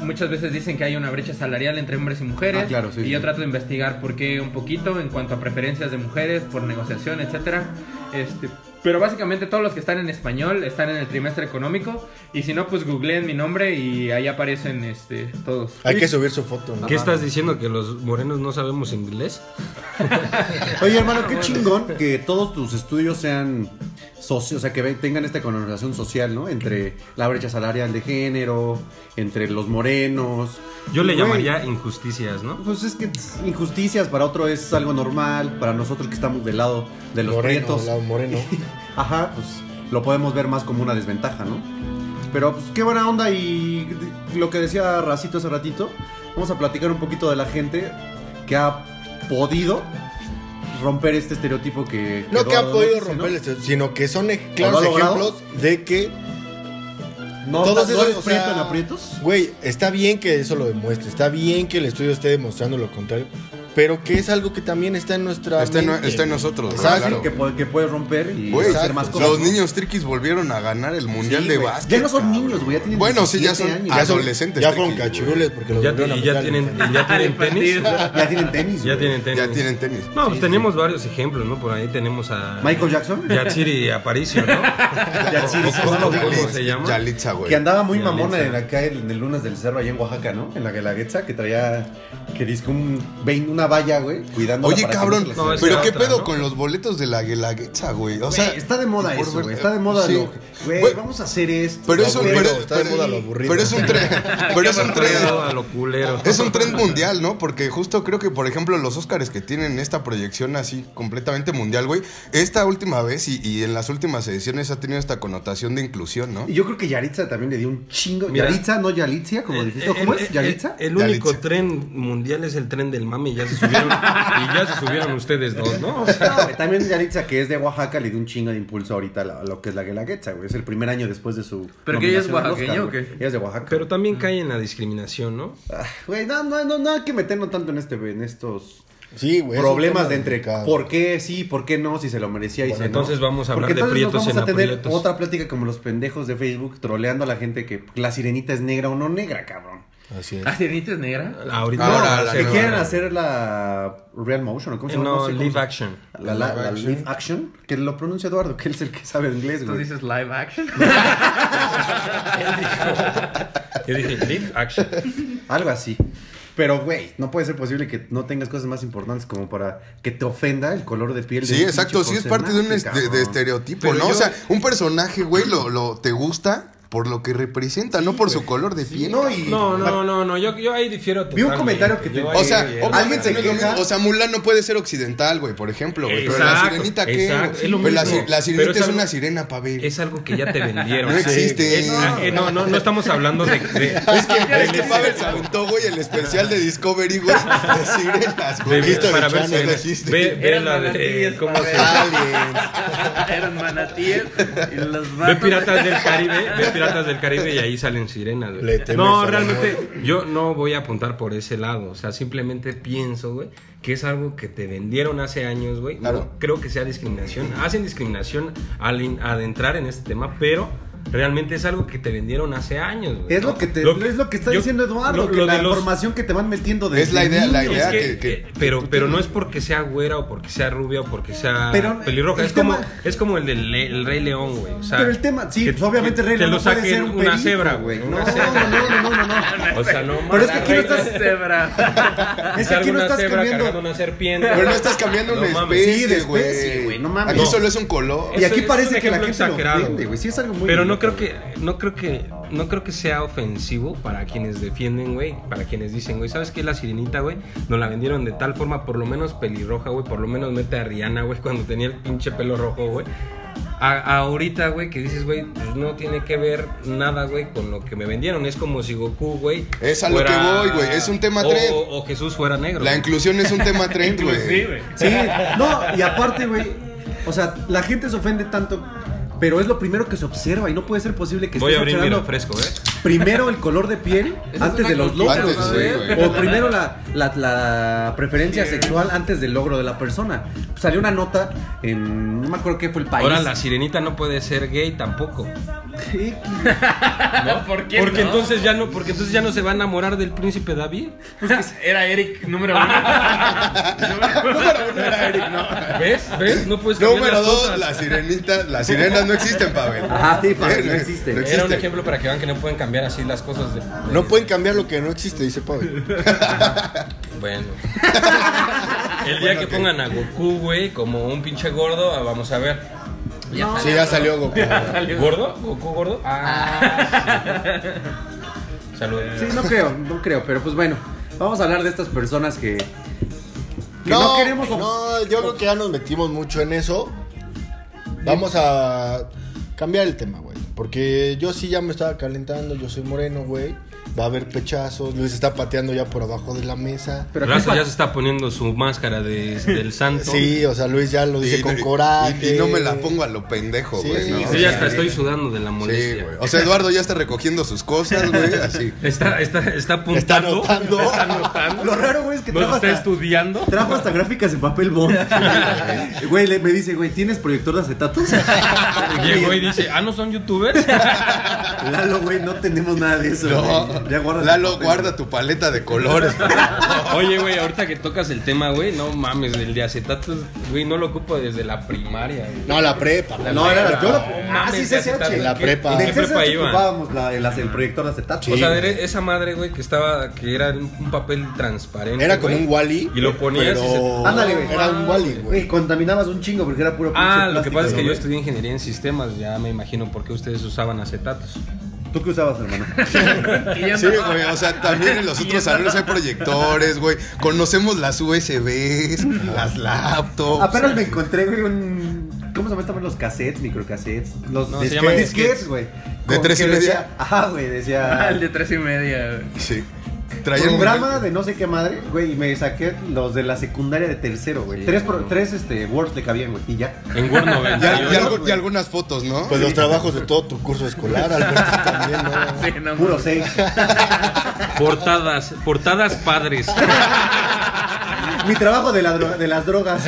Muchas veces dicen que hay una brecha salarial entre hombres y mujeres. Ah, claro, sí, y sí. yo trato de investigar por qué un poquito en cuanto a preferencias de mujeres, por negociación, etcétera. Este, pero básicamente todos los que están en español están en el trimestre económico. Y si no, pues googleen mi nombre y ahí aparecen este, todos. Hay que subir su foto, ¿no? ¿Qué estás diciendo? ¿Que los morenos no sabemos inglés? (laughs) Oye, hermano, qué chingón que todos tus estudios sean socios, o sea, que tengan esta connotación social, ¿no? Entre la brecha salarial de género, entre los morenos. Yo le llamaría injusticias, ¿no? Pues es que injusticias para otro es algo normal, para nosotros que estamos del lado de los Moreno, prietos. lado moreno. (laughs) Ajá, pues lo podemos ver más como una desventaja, ¿no? Pero pues qué buena onda y lo que decía Racito hace ratito, vamos a platicar un poquito de la gente que ha podido romper este estereotipo que... No que ha podido romper el estereotipo, sino que son ¿O claros ejemplos de que No, todos ¿no esos, o sea, aprietos? Güey, está bien que eso lo demuestre, está bien que el estudio esté demostrando lo contrario, pero que es algo que también está en nuestra Está en, mente. está en nosotros, claro. que, puede- que puedes romper y hacer más cosas. los ¿no? niños triquis volvieron a ganar el mundial Sí, de básquet. Ya no son cabrón. niños, güey, ya tienen Bueno, sí, ya 17 son años. Son- adolescentes. Ya triquis, cachirules porque los Ya, y ya tienen, y ya tienen tenis. Ya tienen tenis, Ya tienen tenis. Ya tienen tenis. No, pues tenemos varios ejemplos, ¿no? Por ahí tenemos a Michael Jackson. Yatsiri Aparicio, ¿no? (laughs) Yatsiri, ¿O sí, cómo- se llama? Yalitza, güey. Que andaba muy mamona en acá en el lunes del cerro allá en Oaxaca, ¿no? En la Guelaguetza, que traía, que dice un, vein- una valla, güey, cuidando Oye, cabrón, No, pero qué otra, pedo ¿no? con los boletos de la Guelaguetza, güey. O sea, está de moda por eso, güey. Está de moda Sí. lo Güey, Güey, vamos a hacer esto. Pero es un aburrido, pero, está de moda lo aburrido. pero es un tren, (laughs) pero es un tren, Todo a lo culero. es un tren mundial, ¿no? Porque justo creo que, por ejemplo, los Oscars que tienen esta proyección así completamente mundial, güey, esta última vez y, y en las últimas ediciones ha tenido esta connotación de inclusión, ¿no? Y yo creo que Yaritza también le dio un chingo. Mira. Yaritza, no Yalitzia, como dijiste. ¿Cómo El- es? ¿Yaritza? El, único Yalitza. tren mundial es el tren del mami. Ya se subieron. y ya se subieron ustedes dos, ¿no? O sea, No, güey, también Yaritza, que es de Oaxaca, le dio un chingo de impulso ahorita a a lo que es la Guelaguetza, güey. Es el primer año después de su. ¿Pero que ella es oaxaqueña o güey. qué? Ella es de Oaxaca. pero también cae en la discriminación, ¿no? Ah, Güey, no, no, no, no hay que meternos tanto en este, en estos Sí, güey. problemas de entre por qué sí, por qué no, si se lo merecía y Bueno, no. entonces vamos a hablar Porque de nos prietos vamos a en tener aprietos. otra plática como los pendejos de Facebook troleando a la gente que la sirenita es negra o no negra, cabrón. Así es. ¿Ah, Sirenita es negra? Ahorita. Ahora, la que quieren hacer la real motion o cómo se llama? No, sé cómo live action. La, la- la Live action, que lo pronuncia Eduardo, que él es el que sabe inglés, ¿Tú güey. dices live action? (laughs) Yo dije live action. Algo así. Pero, güey, no puede ser posible que no tengas cosas más importantes como para que te ofenda el color de piel Sí, exacto, sí es parte de un est- de, estereotipo, Pero ¿no? O sea, un personaje, güey, lo, lo te gusta por lo que representa, no por su color de piel. No, y No, no, no, no. Yo, yo ahí difiero. Vi un totalmente. comentario que te- O sea, ahí- obviamente alguien se no es lo queja. mismo. O sea, Mulan no puede ser occidental, güey, por ejemplo, güey. Pero la Exacto, sirenita, ¿qué? exacto, es lo Pues la, la sirenita Pero es, es algo- una sirena, Pavel. Es algo que ya te (laughs) vendieron. No existe. Es- eh, no, no, no estamos hablando de. de- (laughs) Es que, es que Pavel se aventó, güey, el especial de Discovery, güey, de sirenas, de- güey. Visto para de ver si- existe. Ve, ve la de. manatíes, ¿Cómo se. (laughs) Eran manatíes Ve Piratas del Caribe. Piratas del Caribe y ahí salen sirenas, güey. No, realmente yo no voy a apuntar por ese lado. O sea, simplemente pienso, güey, que es algo que te vendieron hace años, güey. Claro. No creo que sea discriminación. Hacen discriminación al adentrar en este tema, pero realmente es algo que te vendieron hace años, güey. Es ¿no? lo que, te, es lo que está yo- diciendo Eduardo, lo- que lo la los- información que te van metiendo desde Es la idea- la idea es que, que- pero, pero no es porque sea güera o porque sea rubia o porque sea Pero pelirroja. el Es como, es como el del Le- el Rey León, güey. O sea, Pero el tema, sí, que- pues obviamente que- Rey León no puede ser un una perico, cebra, güey. güey. No, una no, cebra. no, no, no, no. (laughs) O sea, no Pero es que mames, aquí no estás- Cebra. Es que aquí no estás cambiando. una serpiente. Pero no estás cambiando una mames. especie, güey. no mames. Aquí solo es un color. Y aquí parece que la gente lo güey. güey. Sí es algo muy Pero no creo que no creo que no creo que sea ofensivo para quienes defienden, güey, para quienes dicen, güey, ¿sabes qué? La sirenita, güey, nos la vendieron de tal forma, por lo menos pelirroja, güey, por lo menos mete a Rihanna, güey, (laughs) cuando tenía el pinche pelo rojo, güey. A- ahorita, güey, que dices, güey, pues no tiene que ver nada, güey, con lo que me vendieron. Es como si Goku, güey. Es a lo que voy, güey, es un tema o, trend. O, o Jesús fuera negro. La inclusión es un tema trend, (laughs) güey. Sí, no, y aparte, güey, o sea, la gente se ofende tanto, pero es lo primero que se observa y no puede ser posible que Voy a estés abrir mi observando refresco, ¿eh? Primero el color de piel antes es de los logros, Antes, güey. sí, güey. o primero la, la, la preferencia sexual antes del logro de la persona. Salió una nota en, no me acuerdo qué fue el país. Ahora la sirenita no puede ser gay tampoco. Sí, (laughs) ¿No? ¿Por qué Porque no? entonces ya no, porque entonces ya no se va a enamorar del príncipe David. Era Eric número uno. (laughs) (laughs) ¿Ves? ¿Ves? No puedes cambiar Número las dos, cosas. las sirenitas, las sirenas no existen, Pavel. Ajá, sí, Pavel, no existe. no Era un ejemplo para que vean que no pueden cambiar así las cosas de. de- No pueden cambiar lo que no existe, dice Pavel. Bueno. (laughs) El día que pongan a Goku, güey, como un pinche gordo, ah, vamos a ver. Sí, ya salió Goku. (laughs) ¿Gordo? ¿Goku gordo? Ah. sí. (laughs) Salud. Sí, no creo, no creo, pero pues bueno, vamos a hablar de estas personas que, que no, queremos No, yo creo que ya nos metimos mucho en eso. Vamos a cambiar el tema, güey. Porque yo sí ya me estaba calentando, yo soy moreno, güey. Va a haber pechazos, Luis está pateando ya por abajo de la mesa. Pero Raza ya se está poniendo su máscara de- del santo. Sí, o sea, Luis ya lo dice Y- con coraje. Y, no me la pongo a lo pendejo, Sí, güey. ¿no? sí, Sí, ya sea, hasta estoy sudando de la Sí, molestia. güey. O sea, Eduardo ya está recogiendo sus cosas, güey, así. (laughs) Está, está, está apuntando. anotando. (laughs) Está anotando. Lo raro, güey, es que ¿No trajo está hasta, estudiando? trajo hasta gráficas en papel bond. (laughs) Güey, me dice, güey, ¿tienes proyector de acetatos? Llegó y dice, ah, ¿no son youtubers? Lalo, güey, no tenemos nada de eso. No. Ya guarda tu Lalo, guarda tu paleta de colores. (laughs) Oye, güey, ahorita que tocas el tema, güey, no mames, el de acetatos, güey, no lo ocupo desde la primaria, güey. No, la prepa. la No, era la, prepa. yo la, No ah, sí, de CCH. la ¿Qué- prepa. ¿En CCH prepa ocupábamos la- el, el proyector de acetatos. O sea, Sí, esa madre, güey, que estaba, que era un papel transparente. Era como un Wally. Y lo ponías y se- pero Ándale, güey. Era un Wally, Güey, contaminabas un chingo porque era puro Ah, lo que pasa es que yo estudié ingeniería en sistemas, ya me imagino por qué ustedes usaban acetatos. ¿Tú qué usabas, hermano? (laughs) Sí, güey, o sea, también en los otros salones hay proyectores, güey. Conocemos las USBs, las laptops. Apenas me encontré, güey, un. ¿Cómo se llaman los cassettes, microcassettes? Los No, disquetes, güey. ¿De tres y media? decía- Ajá, güey, decía. (laughs) El de tres y media. güey. Sí. Traían Programa de no sé qué madre, güey, y me saqué los de la secundaria de tercero, güey. tres, tres este, Words le cabían, güey, y ya. En Word Y, 98. y algo- y algunas fotos, ¿no? Pues los trabajos de todo tu curso escolar, Alberto (laughs) también, ¿no? Sí, no Puro seis. (laughs) Portadas, portadas padres. Mi trabajo de, la dro- de las drogas.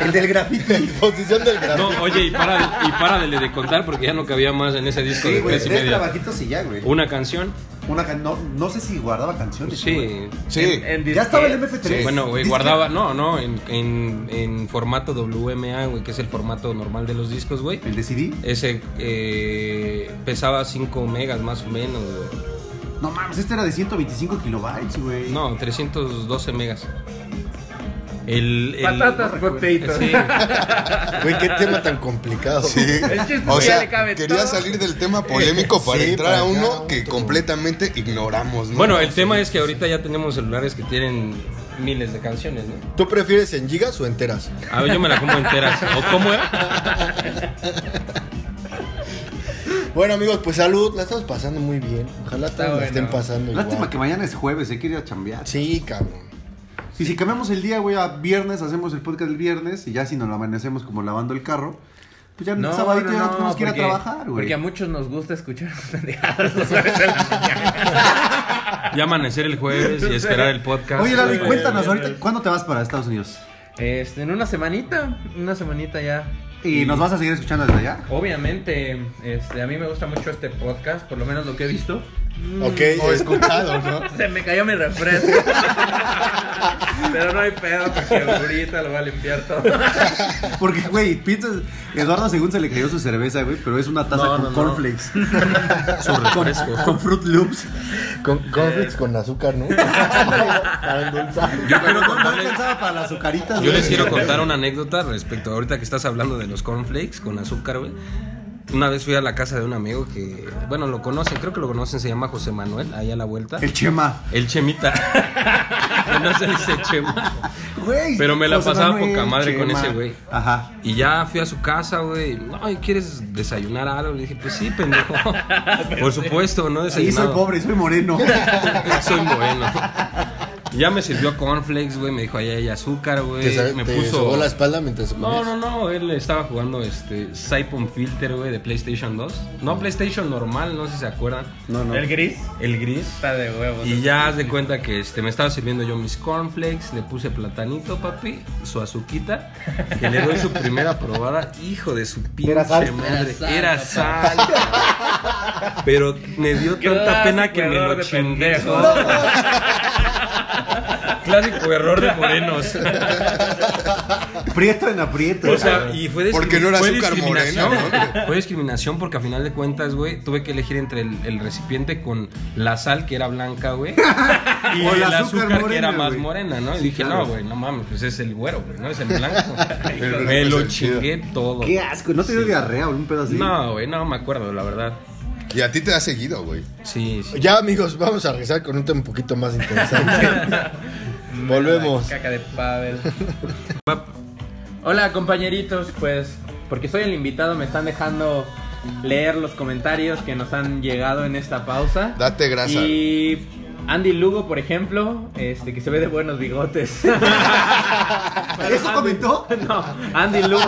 El del graffiti. Posición del No, gráfico. oye, y para, y párale de contar porque ya no cabía más en ese disco Sí, de güey, tres y tres media. trabajitos y ya, güey. Una canción, Una can- no, no sé si guardaba canciones. güey. sí. Sí. En Ya estaba el disquete. MP3. Bueno, güey, guardaba, no, no, en, en, en formato WMA, güey, que es el formato normal de los discos, güey. El de CD. Ese eh, pesaba 5 megas más o menos, güey. No mames, este era de 125 kilobytes, güey. No, 312 megas. El, el- Patatas, potatoes. Sí. Güey, qué tema tan complicado. Sí. O sea, le cabe quería todo. salir del tema polémico para Sí, entrar para a uno que otro. completamente ignoramos, ¿no? Bueno, el tema es que ahorita ya tenemos celulares que tienen miles de canciones, ¿no? ¿Tú prefieres en gigas o enteras? A ver, yo me la como entera. ¿O cómo era? Bueno, amigos, pues salud. La estamos pasando muy bien. Ojalá todos la bueno. estén pasando Lástima igual. que mañana es jueves, hay que ir a chambear. Sí, cabrón. Y si cambiamos el día, güey, a viernes, hacemos el podcast el viernes y ya si nos lo amanecemos como lavando el carro, Pues ya sabadito ya no tenemos que ir a porque- trabajar, güey. Porque a muchos nos gusta escuchar pendejadas los jueves de la mañana. (laughs) Ya amanecer el jueves y esperar el podcast. Oye, Larry, cuéntanos ahorita, ¿cuándo te vas para Estados Unidos? Este, en una semanita, una semanita ya. ¿Y nos vas a seguir escuchando desde allá? Obviamente, este, a mí me gusta mucho este podcast, por lo menos lo que he visto. Ok, he escuchado, ¿no? (laughs) Se me cayó mi refresco. (laughs) Pero no hay pedo porque ahorita lo voy a limpiar todo. (laughs) Porque, güey, piensas, Eduardo según se le cayó su cerveza, güey, pero es una taza No, con no, no. cornflakes. Su refresco. Con Fruit Loops. Con conflicts con azúcar, ¿no? Para endulzar. Yo quiero No, no contarle- alcanzaba para las azucaritas. Yo güey. les quiero contar una anécdota respecto a ahorita que estás hablando de los cornflakes con azúcar, güey. Una vez fui a la casa de un amigo que, bueno, lo conocen, creo que lo conocen, se llama José Manuel, ahí a la vuelta. El Chema. El Chemita. (laughs) No se dice Chema. Güey. Pero me la José pasaba Manuel, poca madre con ese güey. Ajá. Y ya fui a su casa, güey. No, ¿y ¿quieres desayunar algo? Le dije, pues sí, pendejo. (laughs) Por supuesto, no desayunado. soy pobre, soy moreno. (laughs) soy bueno. Ya me sirvió cornflakes, güey. Me dijo, ahí hay azúcar, güey. ¿Te, sa- Me te puso. la espalda mientras No, comías? no, no, él estaba jugando este Siphon Filter, güey, de PlayStation 2. No PlayStation normal, no sé si se acuerdan. No, no. El gris El gris. está de huevos. Y ya haz de cuenta que este, me estaba sirviendo yo mis cornflakes, le puse platanito, papi, su azuquita, que le doy su primera probada. Hijo de su pinche Era sal. madre. Era Era sal. Pero me dio tanta pena que me lo chingué. Clásico error de morenos. Prieto en aprieto. O sea, y fue Porque no era fue azúcar discriminación. morena, Fue discriminación porque a final de cuentas, güey, tuve que elegir entre el, el recipiente con la sal que era blanca, güey, y O el el azúcar, azúcar que era más morena, ¿no? Y Sí, dije, claro. no, güey, no mames, pues es el güero, güey, no es el blanco. (laughs) Me lo chingué todo. Qué asco. ¿No te dio Sí. diarrea o un pedo así? No, güey, no me acuerdo, la verdad. Y a ti te ha seguido, güey. Sí, sí. Ya, amigos, vamos a regresar con un tema un poquito más interesante. (laughs) Volvemos. Caca de Pavel. Hola compañeritos, pues porque soy el invitado me están dejando leer los comentarios que nos han llegado en esta pausa. Date grasa. Y Andy Lugo, por ejemplo, este que se ve de buenos bigotes. (laughs) ¿Eso comentó? (laughs) No, (laughs) Andy Lugo.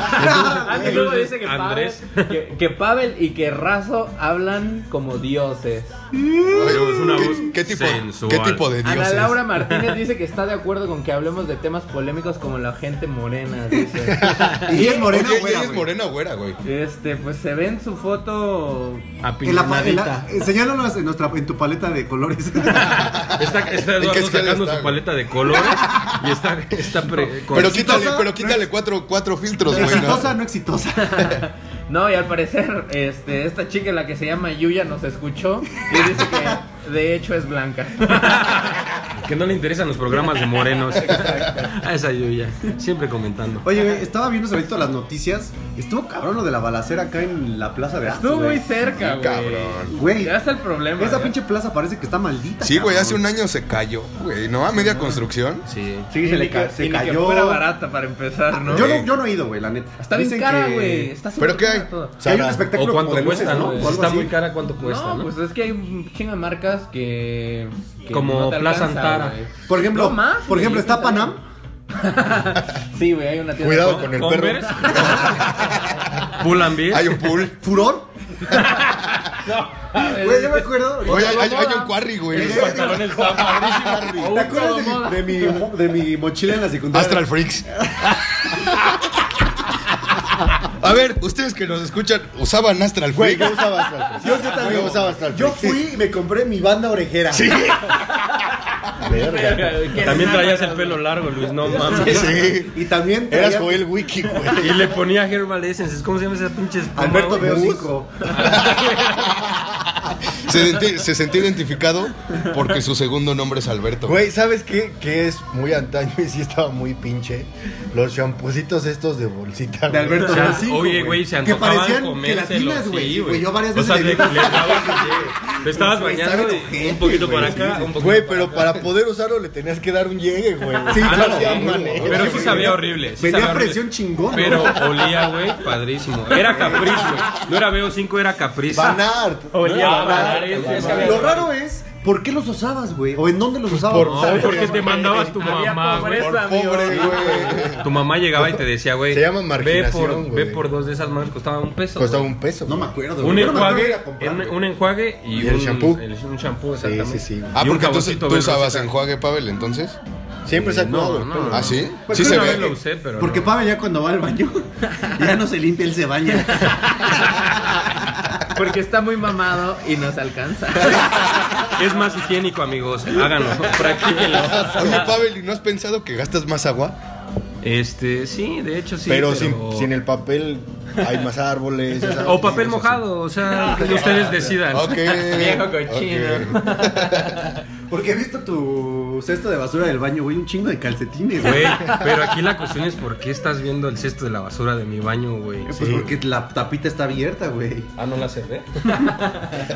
Andy Lugo dice que Pavel, Andrés. que, que Pavel y que Razo hablan como dioses. Pero es una ¿Qué, voz qué tipo, sensual. ¿Qué tipo de Ana dioses? Laura Martínez dice que está de acuerdo con que hablemos de temas polémicos como la gente morena, dice. (laughs) ¿Y es morena o güera, ¿y es güey? morena o güera, güey? Este, pues se ve en su foto. En la, pa- en la, enséñanos en, nuestra, en tu paleta de colores. (laughs) Está, está ¿En qué Eduardo escala sacando está, su güey? paleta de colores y está, está pre- con- Pero quítale, pero quítale cuatro, cuatro filtros, güey. ¿no? ¿Exitosa no exitosa? (laughs) No, y al parecer, este, esta chica, la que se llama Yuya, nos escuchó y dice que de hecho es blanca. (laughs) que no le interesan los programas de morenos. (laughs) A esa Yuya, siempre comentando. Oye, estaba viendo ahorita las noticias. Estuvo cabrón lo de la balacera acá en la plaza de Estuvo muy cerca, güey. cabrón. Güey, Ya está el problema. esa pinche plaza parece que está maldita. Sí, güey, hace un año se cayó, güey, ¿no? A media construcción. Sí. Sí, se le se y ni que cayó. fuera barata para empezar, ¿no? Yo no, yo no he ido, güey, la neta. Está bien Dicen cara, que- güey. Está ¿Pero súper qué cara hay? hay un espectáculo O cuánto cuesta, ¿no? está muy cara, ¿cuánto cuesta? no, no? pues es que hay un chingo de marcas que. Que Como no te Plaza alcanza, Antara. güey. Por ejemplo, No más, por ejemplo, está Panam. (laughs) Sí, güey, hay una tienda. Cuidado de- con el Converse. perro. (laughs) Pull and Beer. Hay un pool. ¿Furor? (laughs) Güey, yo me acuerdo. Oye, hay, hay- hay un quarry, güey. Esos pantalones están padrísimos. ¿Te acuerdas de mi, de, mi, de mi mochila en la secundaria? Astral Freaks. A ver, ustedes que nos escuchan, ¿usaban Astral Güey, yo usaba Astral. Yo, yo también. Yo usaba Astral Yo fui y me compré mi banda orejera. Sí. (laughs) Verga. También traías el pelo largo, Luis, no mames. Sí. Y también Eras traía Joel Wiki, güey. Y le ponía Herbal Essences. ¿Cómo se llama esa pinche espuma, Alberto güey? Veo 5. (laughs) Se, sentía identificado porque su segundo nombre es Alberto. Güey, ¿sabes qué? Que es muy antaño y sí estaba muy pinche. Los champucitos estos de bolsita. De. Alberto O sea, Veo 5. oye, güey, se Que antojaban parecían comérselos, gelatinas, güey. güey, yo varias veces O sea, le le, le dabas así, Te estabas bañando ojete, un poquito güey, para acá, sí. un poquito Güey, pero para poder usarlo le tenías que dar un llegue, güey. Sí, Ah, claro, no, manera. Pero sí sabía horrible. Sí Venía sabía horrible. presión chingón. Pero ¿no? olía, güey, padrísimo. Era Capriz, güey. No era Veo 5, era Capriz. Banart. Oye, Es- que. Lo raro es ¿Por qué los usabas, güey? ¿O en dónde los usabas? por No, pobre, porque te mandaba tu Había mamá, güey. pobreza, Por amigo. pobre, güey. Tu mamá llegaba y te decía, güey. Se llama ve marginación, por, güey. ve por dos de esas manos, costaba un peso. Costaba güey. un peso. No me güey. acuerdo. Un güey. Yo no me acuerdo de ir enjuague, a comprar, un, güey. un enjuague y, Y el un shampoo. el- un shampoo, exactamente. sí, sí. Ah, Y un porque tú, jaboncito tú verde usabas rosita. enjuague, Pavel, entonces. Siempre se ha no, no. ¿Ah, sí? Pues Sí se una vez ve. lo usé, pero Porque no. Pavel ya cuando va al baño, (laughs) ya no se limpia, él se baña. (laughs) Porque está muy mamado y nos alcanza. Es más higiénico, amigos. Háganlo, practíquenlo. Oye, Pavel, ¿y no has pensado que gastas más agua? Este, sí, de hecho sí. pero sin, sin el papel hay más árboles. ya sabes, O papel mojado, o sea, (laughs) que ustedes decidan. Ok. (laughs) Viejo cochino. ok. (laughs) Porque he visto tu cesto de basura del baño, güey, un chingo de calcetines. Güey, pero aquí la cuestión es por qué estás viendo el cesto de la basura de mi baño, güey. Pues porque la tapita está abierta, güey. Ah, no la cerré.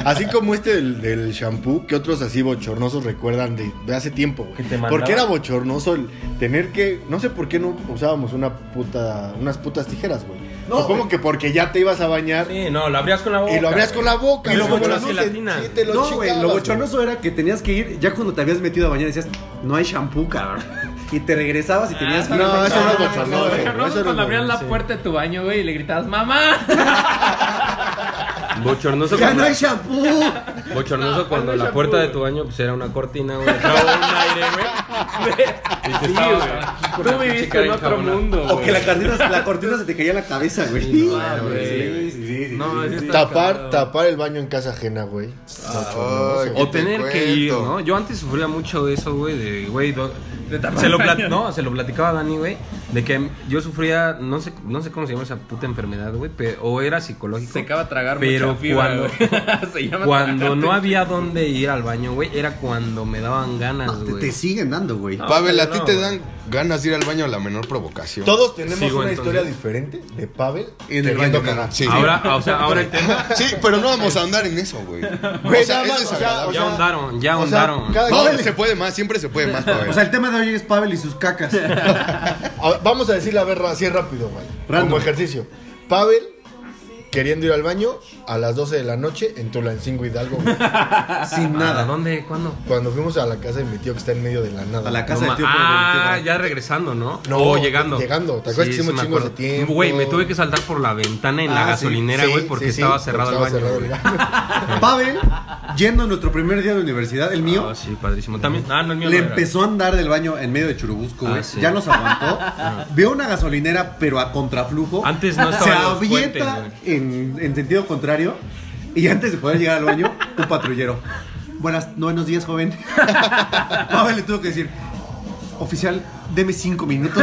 Así como este del, del shampoo, que otros así bochornosos recuerdan de, de hace tiempo, güey. Porque era bochornoso el tener que. No sé por qué no usábamos una puta, unas putas tijeras, güey. No, Supongo que porque ya te ibas a bañar Sí, no, lo abrías con la boca. y lo abrías con la boca. Y lo gelatina. Sí, te lo no, güey, lo bochornoso era que tenías que ir, ya cuando te habías metido a bañar decías, no hay shampoo, cabrón. Y te regresabas y tenías que ir. no, eso no es no, no, no cuando es abrían la puerta de tu baño, güey, y le gritabas, ¡Mamá! (laughs) Bochornoso Ya cuando, no hay shampoo. bochornoso cuando no la shampoo, puerta de güey. tu baño pues era una cortina, güey. Un aire, güey. (laughs) Sí, güey. Tú viviste en otro mundo, O que la cortina, la cortina se te caía en la cabeza, güey. Sí, no, Ah, güey. güey. Sí, sí. No, Tapar, tapar el baño en casa ajena, güey. Ay, O ¿Qué te tener que ir? ¿no? Yo antes sufría mucho de eso, güey, de, güey, se lo plat- no, se lo platicaba a Dani, güey, de que yo sufría, no sé, no sé cómo se llama esa puta enfermedad, güey, o era psicológico. Se acaba de tragar Pero mucha fibra, cuando- güey. (laughs) Se llama Cuando no había dónde ir al baño, güey, era cuando me daban ganas, No, te, güey. te siguen dando, güey. No, Pavel, a ti te dan ganas de ir al baño a la menor provocación. Todos tenemos Sigo, una entonces. historia diferente de Pavel En el baño. cagar. Sí. Ahora, o sea, ahora el tema. Sí, pero no vamos a ahondar en eso, güey. O sea, Ya ahondaron, ya o sea, ahondaron. cada- Pavel. se puede más, siempre se puede más, Pavel. O sea, el tema de hoy es Pavel y sus cacas. (laughs) Vamos a decirle a ver así rápido, güey. Como ejercicio. Pavel queriendo ir al baño a las 12 de la noche en Tulancingo Hidalgo. güey. (laughs) Sin ¿Nada? nada. ¿Dónde? ¿Cuándo? Cuando fuimos a la casa de mi tío que está en medio de la nada. A la casa No del ma- tío. ah, del tío- ya regresando, ¿no? No, o llegando. llegando. ¿Te acuerdas que hicimos me chingos de tiempo? Güey, me tuve que saltar por la ventana en la Ah, sí, gasolinera, sí, güey, porque sí, sí, estaba cerrado porque el baño. estaba güey. cerrado el baño. (laughs) Pavel, yendo a nuestro primer día de universidad, el mío, Ah, sí, padrísimo. También. Ah, no, el mío le no era. empezó a andar del baño en medio de Churubusco, güey. Ah, sí. Ya nos aguantó. (laughs) Vio una gasolinera, pero a contraflujo. Antes no Se estaban los puentes, avienta güey. En, en sentido contrario. Y antes de poder llegar al baño, un patrullero. Buenas, buenos días, joven. (laughs) Pavel le tuvo que decir, oficial, deme cinco minutos.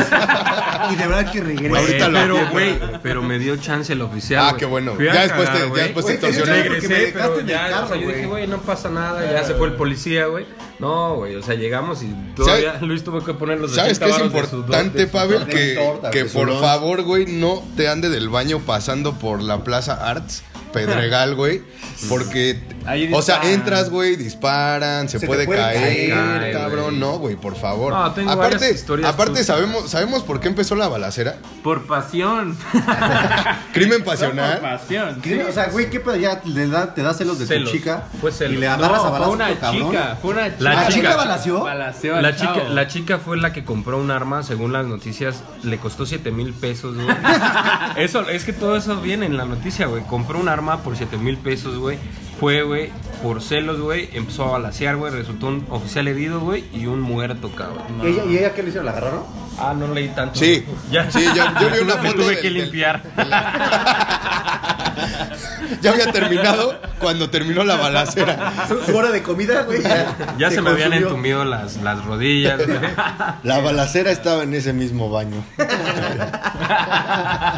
y de verdad que regrese. Güey, Ahorita lo pero, güey, pero me dio chance el oficial. Ah, güey. qué bueno. Fui Ya después te- cagar, ya güey. después te Güey, te extorsioné. chance porque me Regresé, dejaste pero en el ya, carro, o sea, yo dije, güey. no pasa nada, ya se fue el policía, güey. No, güey, o sea, llegamos y todavía Luis tuvo que poner los ¿Sabes 80 qué es importante, Pavel? Que, torta, que por lunch. favor, güey, no te ande del baño pasando por la Plaza Arts, Pedregal, güey. Porque, Ahí o sea, entras, güey, disparan, se, puede, puede caer, caer, cabrón. No, güey, por favor. No, tengo aparte, varias historias aparte sabemos, ¿sabemos por qué empezó la balacera? Por pasión. (laughs) Crimen Por pasional. pasión. ¿Qué? O sea, güey, ¿qué pedo? Ya le da, te da celos de Celos. tu chica. Fue celos. Y le agarras a No, balazos fue una a cabrón. chica, fue una chica. La ¿La chica- balació? La chica, chavo. la chica fue la que compró un arma, según las noticias, le costó 7 mil pesos, güey. (laughs) eso, es que todo eso viene en la noticia, güey. Compró un arma por 7 mil pesos, güey. Fue, güey, por celos, güey. Empezó a balasear, güey. Resultó un oficial herido, güey, y un muerto, cabrón. ¿Y ella, ¿Y ella qué le hicieron? ¿La agarraron? Ah, no leí tanto. Sí, ya. sí, ya- yo vi (laughs) una Me foto tuve del- que del- limpiar. (laughs) Ya había terminado cuando terminó la balacera. Su, hora de comida, güey. Ya se, me habían entumido las, las rodillas, güey. La balacera estaba en ese mismo baño.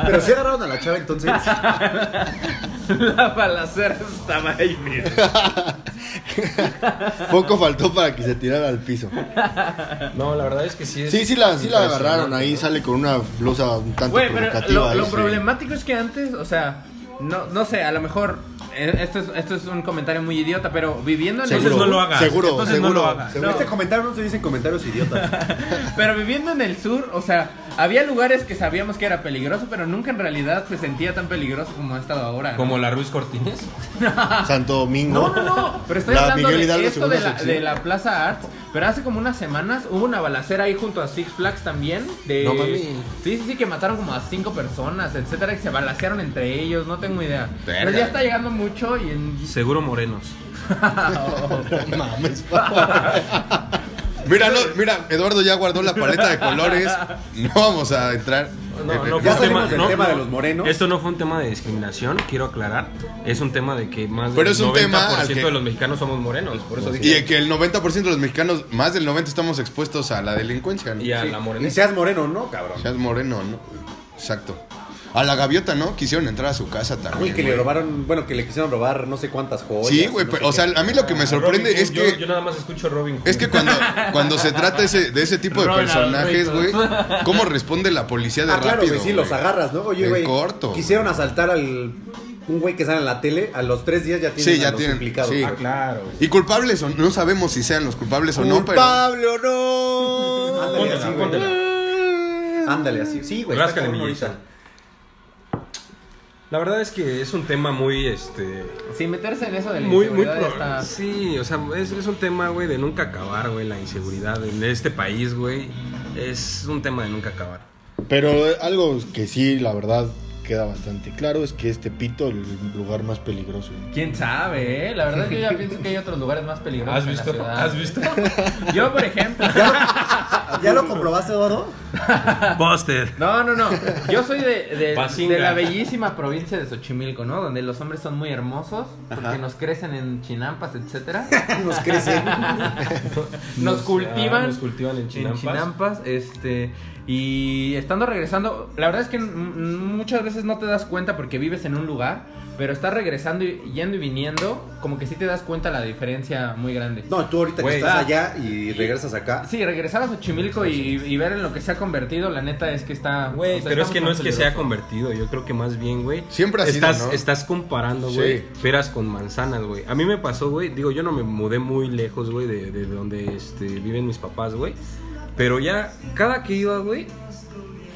Pero sí agarraron a la chava entonces. La balacera estaba ahí, mira. (laughs) Poco faltó para que se tirara al piso. No, la verdad es que sí es. Sí, sí la, sí la agarraron. Ahí sale con una blusa un tanto Güey, pero provocativa. lo, ahí, lo sí. problemático es que antes, o sea, no, no sé, a lo mejor esto es, esto es un comentario muy idiota, pero viviendo en Entonces el no sur, lo hagas. Seguro, Entonces seguro. no lo hagas. seguro. Este comentario no se dicen comentarios idiotas. (laughs) pero viviendo en el sur, o sea, había lugares que sabíamos que era peligroso, pero nunca en realidad se sentía tan peligroso como ha estado ahora. ¿no? Como la Ruiz Cortines. (laughs) Santo Domingo. No, no, no, pero estoy La hablando Miguel de Hidalgo, esto de la, sección. de la Plaza Arts, pero hace como unas semanas hubo una balacera ahí junto a Six Flags también, de... No mames. Sí, sí, sí, que mataron como a cinco personas, etcétera, que se balacearon entre ellos, no tengo idea. Verga. Pero ya está llegando mucho y en... Seguro morenos. No (laughs) (laughs) mames. (laughs) Mira, no, mira, Eduardo ya guardó la paleta de colores. No vamos a entrar. No, no fue Ya un salimos del tema de los morenos. Esto no fue un tema de discriminación, quiero aclarar. Es un tema de que más Pero del es un 90% tema al que- de los mexicanos somos morenos. Por eso Y dije. que el 90% de los mexicanos, más del 90% estamos expuestos a la delincuencia. ¿no? Y a Sí. la Y morena. seas moreno, ¿no, cabrón? Seas moreno, ¿no? Exacto. A la gaviota, ¿no? Quisieron entrar a su casa también. Uy, que le robaron, bueno, que le quisieron robar no sé cuántas joyas. Sí, güey, no pero, o sea, a mí lo que me sorprende Robin es yo, que yo nada más escucho Robin Hood. es que cuando, (laughs) cuando se trata ese, de ese tipo de Ronald personajes, güey. ¿cómo responde la policía de Ah, claro, rápido? güey, sí, los agarras, ¿no? Oye, En güey. corto. Quisieron asaltar al. Un güey que sale en la tele, a los tres días ya tienen Sí, ya a los tienen, implicados. sí. Ah, claro. güey. Y culpables o no sabemos si sean los culpables o no, pero ¿Culpable o no? (laughs) Ándale así, güey. Ándale así. Sí, güey. Ráscale, mi. La verdad es que es un tema muy, este... Sin meterse en eso de la Muy, muy inseguridad pro- está- Sí, o sea, es, es un tema, güey, de nunca acabar, güey, la inseguridad en este país, güey. Es un tema de nunca acabar. Pero eh, algo que sí, la verdad, queda bastante claro es que este pito es el lugar más peligroso. ¿Quién sabe, eh? La verdad es que yo ya (laughs) pienso que hay otros lugares más peligrosos ¿Has en visto? la ciudad. ¿Has visto? (laughs) Yo, por ejemplo... (laughs) ¿Ya lo comprobaste, Eduardo? Busted. No, no, no. Yo soy de, de, la bellísima provincia de Xochimilco, ¿no? Donde los hombres son muy hermosos, porque Ajá. nos crecen en chinampas, etcétera. (laughs) Nos crece. Nos cultivan, ah, nos cultivan en chinampas. chinampas, este y estando regresando, la verdad es que muchas veces no te das cuenta porque vives en un lugar, pero estás regresando y yendo y viniendo, como que sí te das cuenta la diferencia muy grande. No, tú ahorita Güey, que estás ah. allá y regresas acá. Sí, regresar a Xochimilco y, y ver en lo que se ha convertido, la neta es que está. Güey, o sea, pero está es que no es que se haya peligroso. convertido, yo creo que más bien, güey. Siempre ha sido, estás, ¿no? Estás comparando, Sí. güey, peras con manzanas, güey. A mí me pasó, güey, digo, yo no me mudé muy lejos, güey, de, de donde este, viven mis papás, güey. Pero ya, cada que iba, güey,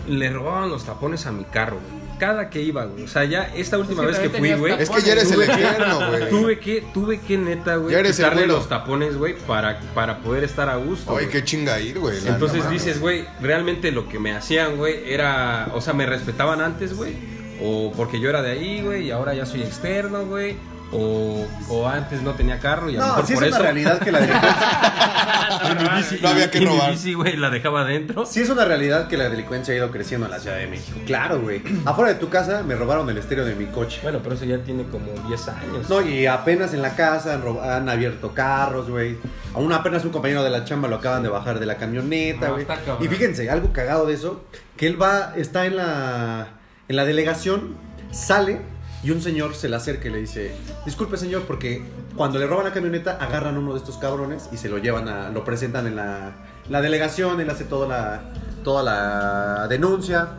le robaban los tapones a mi carro, güey. Cada que iba, güey. O sea, ya esta última que vez que fui, güey. es que ya eres el tuve que- eterno, güey. Tuve que, tuve que neta, güey, Ya eres el quitarle los tapones, güey, para, para poder estar a gusto. Ay, qué chinga ir, güey. Entonces dices, güey, realmente lo que me hacían, güey, era, o sea, me respetaban antes, güey, o porque yo era de ahí, güey, y ahora ya soy externo, güey, o, o antes no tenía carro y a lo No, mejor sí es por una eso realidad que la delincuencia. (laughs) (laughs) No había que robar. bici, güey, la dejaba adentro. Sí es una realidad que la delincuencia ha ido creciendo en la Ciudad de México. Claro, güey. Afuera de tu casa me robaron el estéreo de mi coche. Bueno, pero eso ya tiene como 10 años. No, y apenas en la casa han, rob- han abierto carros, güey. Aún apenas un compañero de la chamba lo acaban de bajar de la camioneta, güey. y fíjense, algo cagado de eso, que él va, está en la, en la delegación, sale y un señor se le acerca y le dice, disculpe señor, porque cuando le roban la camioneta agarran uno de estos cabrones y se lo llevan a, lo presentan en la, la delegación, él hace toda la, toda la denuncia.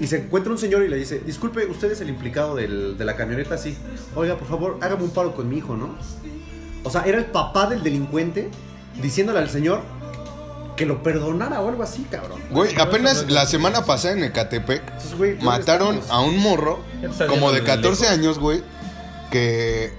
Y se encuentra un señor y le dice, disculpe, ¿usted es el implicado del- de la camioneta? Sí. Oiga, por favor, hágame un paro con mi hijo, ¿no? O sea, era el papá del delincuente diciéndole al señor que lo perdonara o algo así, cabrón. Güey, apenas la semana pasada en Ecatepec Entonces, güey, ¿dónde mataron estamos? a un morro como de yendo de 14 lejos. años, güey, que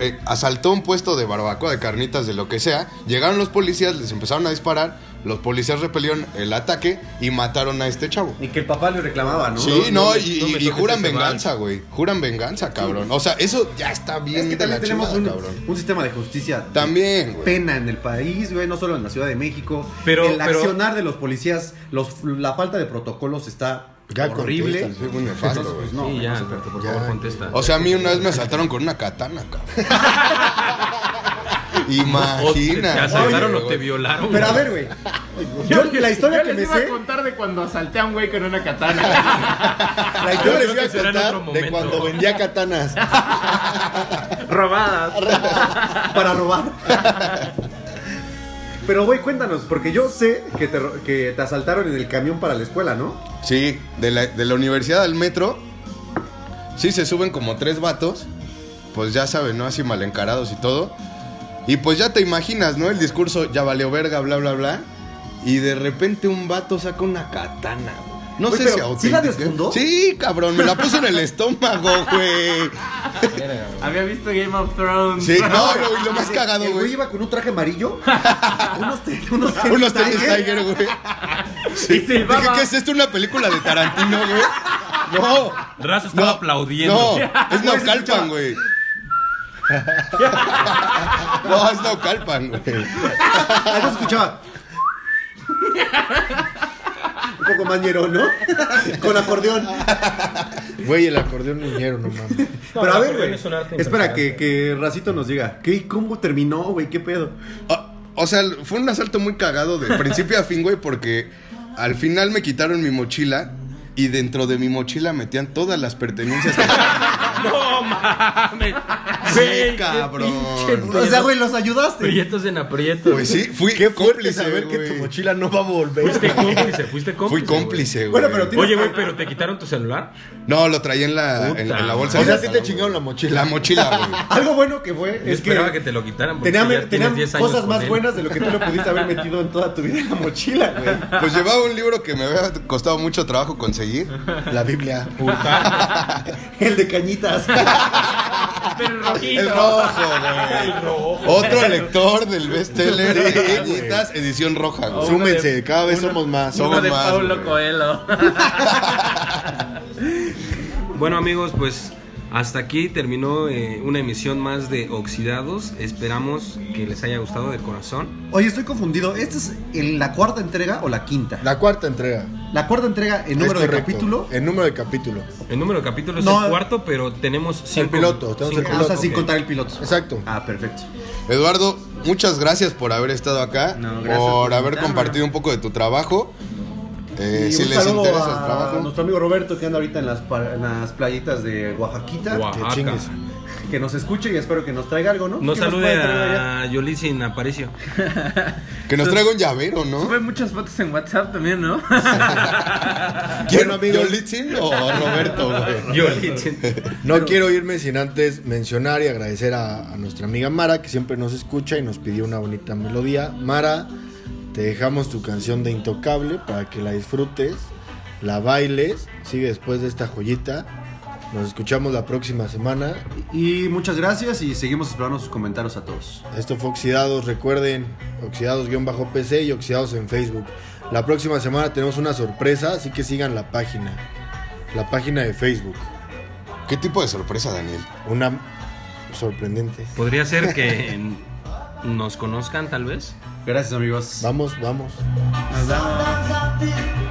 eh, asaltó un puesto de barbacoa, de carnitas, de lo que sea. Llegaron los policías, les empezaron a disparar, los policías repelieron el ataque y mataron a este chavo. Y que el papá le reclamaba, ¿no? Sí, no, y, no juran venganza, güey. Juran venganza, cabrón. O sea, eso ya está bien Es que de la también tenemos chingada, un, cabrón. un sistema de justicia También, güey. pena en el país, güey, no solo en la Ciudad de México. Pero- el pero- accionar de los policías, los, la falta de protocolos está Ya horrible. contesta, Sí, muy nefasto, Entonces, güey. pues, no, sí, ya, no se por ya, favor, contesta. O sea, a mí una vez me asaltaron con una katana, cabrón. (laughs) Imagina. ¿Te asaltaron o te violaron? Pero a ver, güey. Yo, la historia Yo que les me iba sé. a contar de cuando asalté a un güey con una katana. (laughs) La historia les iba a contar de cuando vendía katanas. (laughs) Robadas. (laughs) para robar. Pero, güey, cuéntanos, porque yo sé que te, ro- que te asaltaron en el camión para la escuela, ¿no? Sí, de la, de la universidad al metro. Sí, se suben como tres vatos. pues ya saben, ¿no? Así mal encarados y todo. Y pues ya te imaginas, ¿no? El discurso ya valió verga, bla, bla, bla. Y de repente un vato saca una katana, güey. No Güey, sé pero, si ¿sí la desfundó? Sí, cabrón, me la puso en el estómago, güey. (laughs) Había visto Game of Thrones. Sí, no, y lo más (laughs) cagado, El güey güey. iba con un traje amarillo. (laughs) unos te- unos Unos tenis tenis Tiger. Tiger, güey. Sí. Y silbaba. Dije, ¿qué es esto? ¿Una película de Tarantino, güey? No. Razo estaba No, aplaudiendo. No, es Naucalpan, güey. (laughs) No, es Naucalpan, güey. Algo se escuchaba. Un poco más ñero, ¿no? Con acordeón. Güey, el acordeón niñero, no mames. Pero a ver, güey. es Espera, que, que Racito nos diga. ¿qué, ¿Cómo terminó, güey? ¿Qué pedo? Ah, O sea, fue un asalto muy cagado de principio a fin, güey, porque al final me quitaron mi mochila y dentro de mi mochila metían todas las pertenencias. que- No mames. Sí, cabrón. O sea, güey, los ayudaste. Prietos en aprietos. Pues sí, fui Qué cómplice, saber que tu mochila no va a volver. Fuiste cómplice, fuiste Fui cómplice. cómplice, güey. Bueno, pero tienes- Oye, güey, pero te quitaron tu celular. No, lo traía en la, en, Puta en la bolsa. O sea, sí te chingaron la mochila. La mochila, güey. (laughs) Algo bueno que fue Yo es que, esperaba que te lo quitaran. porque tenían, ya tienes tenían 10 años cosas con más él. buenas de lo que tú le pudiste haber metido en toda tu vida en la mochila, güey. Pues llevaba un libro que me había costado mucho trabajo conseguir. La Biblia. (laughs) El de cañitas. (laughs) Pero rojito. El rojo, güey. Otro lector del bestseller de Cañitas, edición roja, güey. Súmense, cada vez somos más. Uno Somos de más, Paulo güey. Coelho. (laughs) Bueno, amigos, pues hasta aquí terminó eh, una emisión más de Oxidados. Esperamos que les haya gustado de corazón. Oye, estoy confundido. ¿Esta es en la cuarta entrega o la quinta? La cuarta entrega. La cuarta entrega, el número de capítulo. El número de capítulo. El número de capítulos No, es el cuarto, pero tenemos cinco. piloto, tenemos el Ah, o sea, piloto, sin ok. contar el piloto. Exacto. Ah, perfecto. Eduardo, muchas gracias por haber estado acá, No, gracias por por haber invitarme. compartido un poco de tu trabajo. Eh, Y si un les saludo interesa el a trabajo. nuestro amigo Roberto que anda ahorita en las, en las playitas de Oaxaquita. Oaxaca. Que nos escuche y espero que nos traiga algo, ¿no? No ¿Qué nos salude a Yolitzin Aparicio. (laughs) Que nos traiga un llavero, ¿no? Sube muchas fotos en WhatsApp también, ¿no? (laughs) ¿Quién, amigo? ¿Yolitzin o Roberto, güey? (laughs) Yolitzin. No quiero irme sin antes mencionar y agradecer a, a nuestra amiga Mara, que siempre nos escucha y nos pidió una bonita melodía. Mara, te dejamos tu canción de Intocable para que la disfrutes, la bailes, sigue después de esta joyita. Nos escuchamos la próxima semana. Y muchas gracias y seguimos esperando sus comentarios a todos. Esto fue Oxidados, recuerden, Oxidados-PC y Oxidados en Facebook. La próxima semana tenemos una sorpresa, así que sigan la página, la página de Facebook. ¿Qué tipo de sorpresa, Daniel? Una sorprendente. Podría ser que nos conozcan, tal vez. Gracias, amigos. Vamos, vamos. Nos vemos.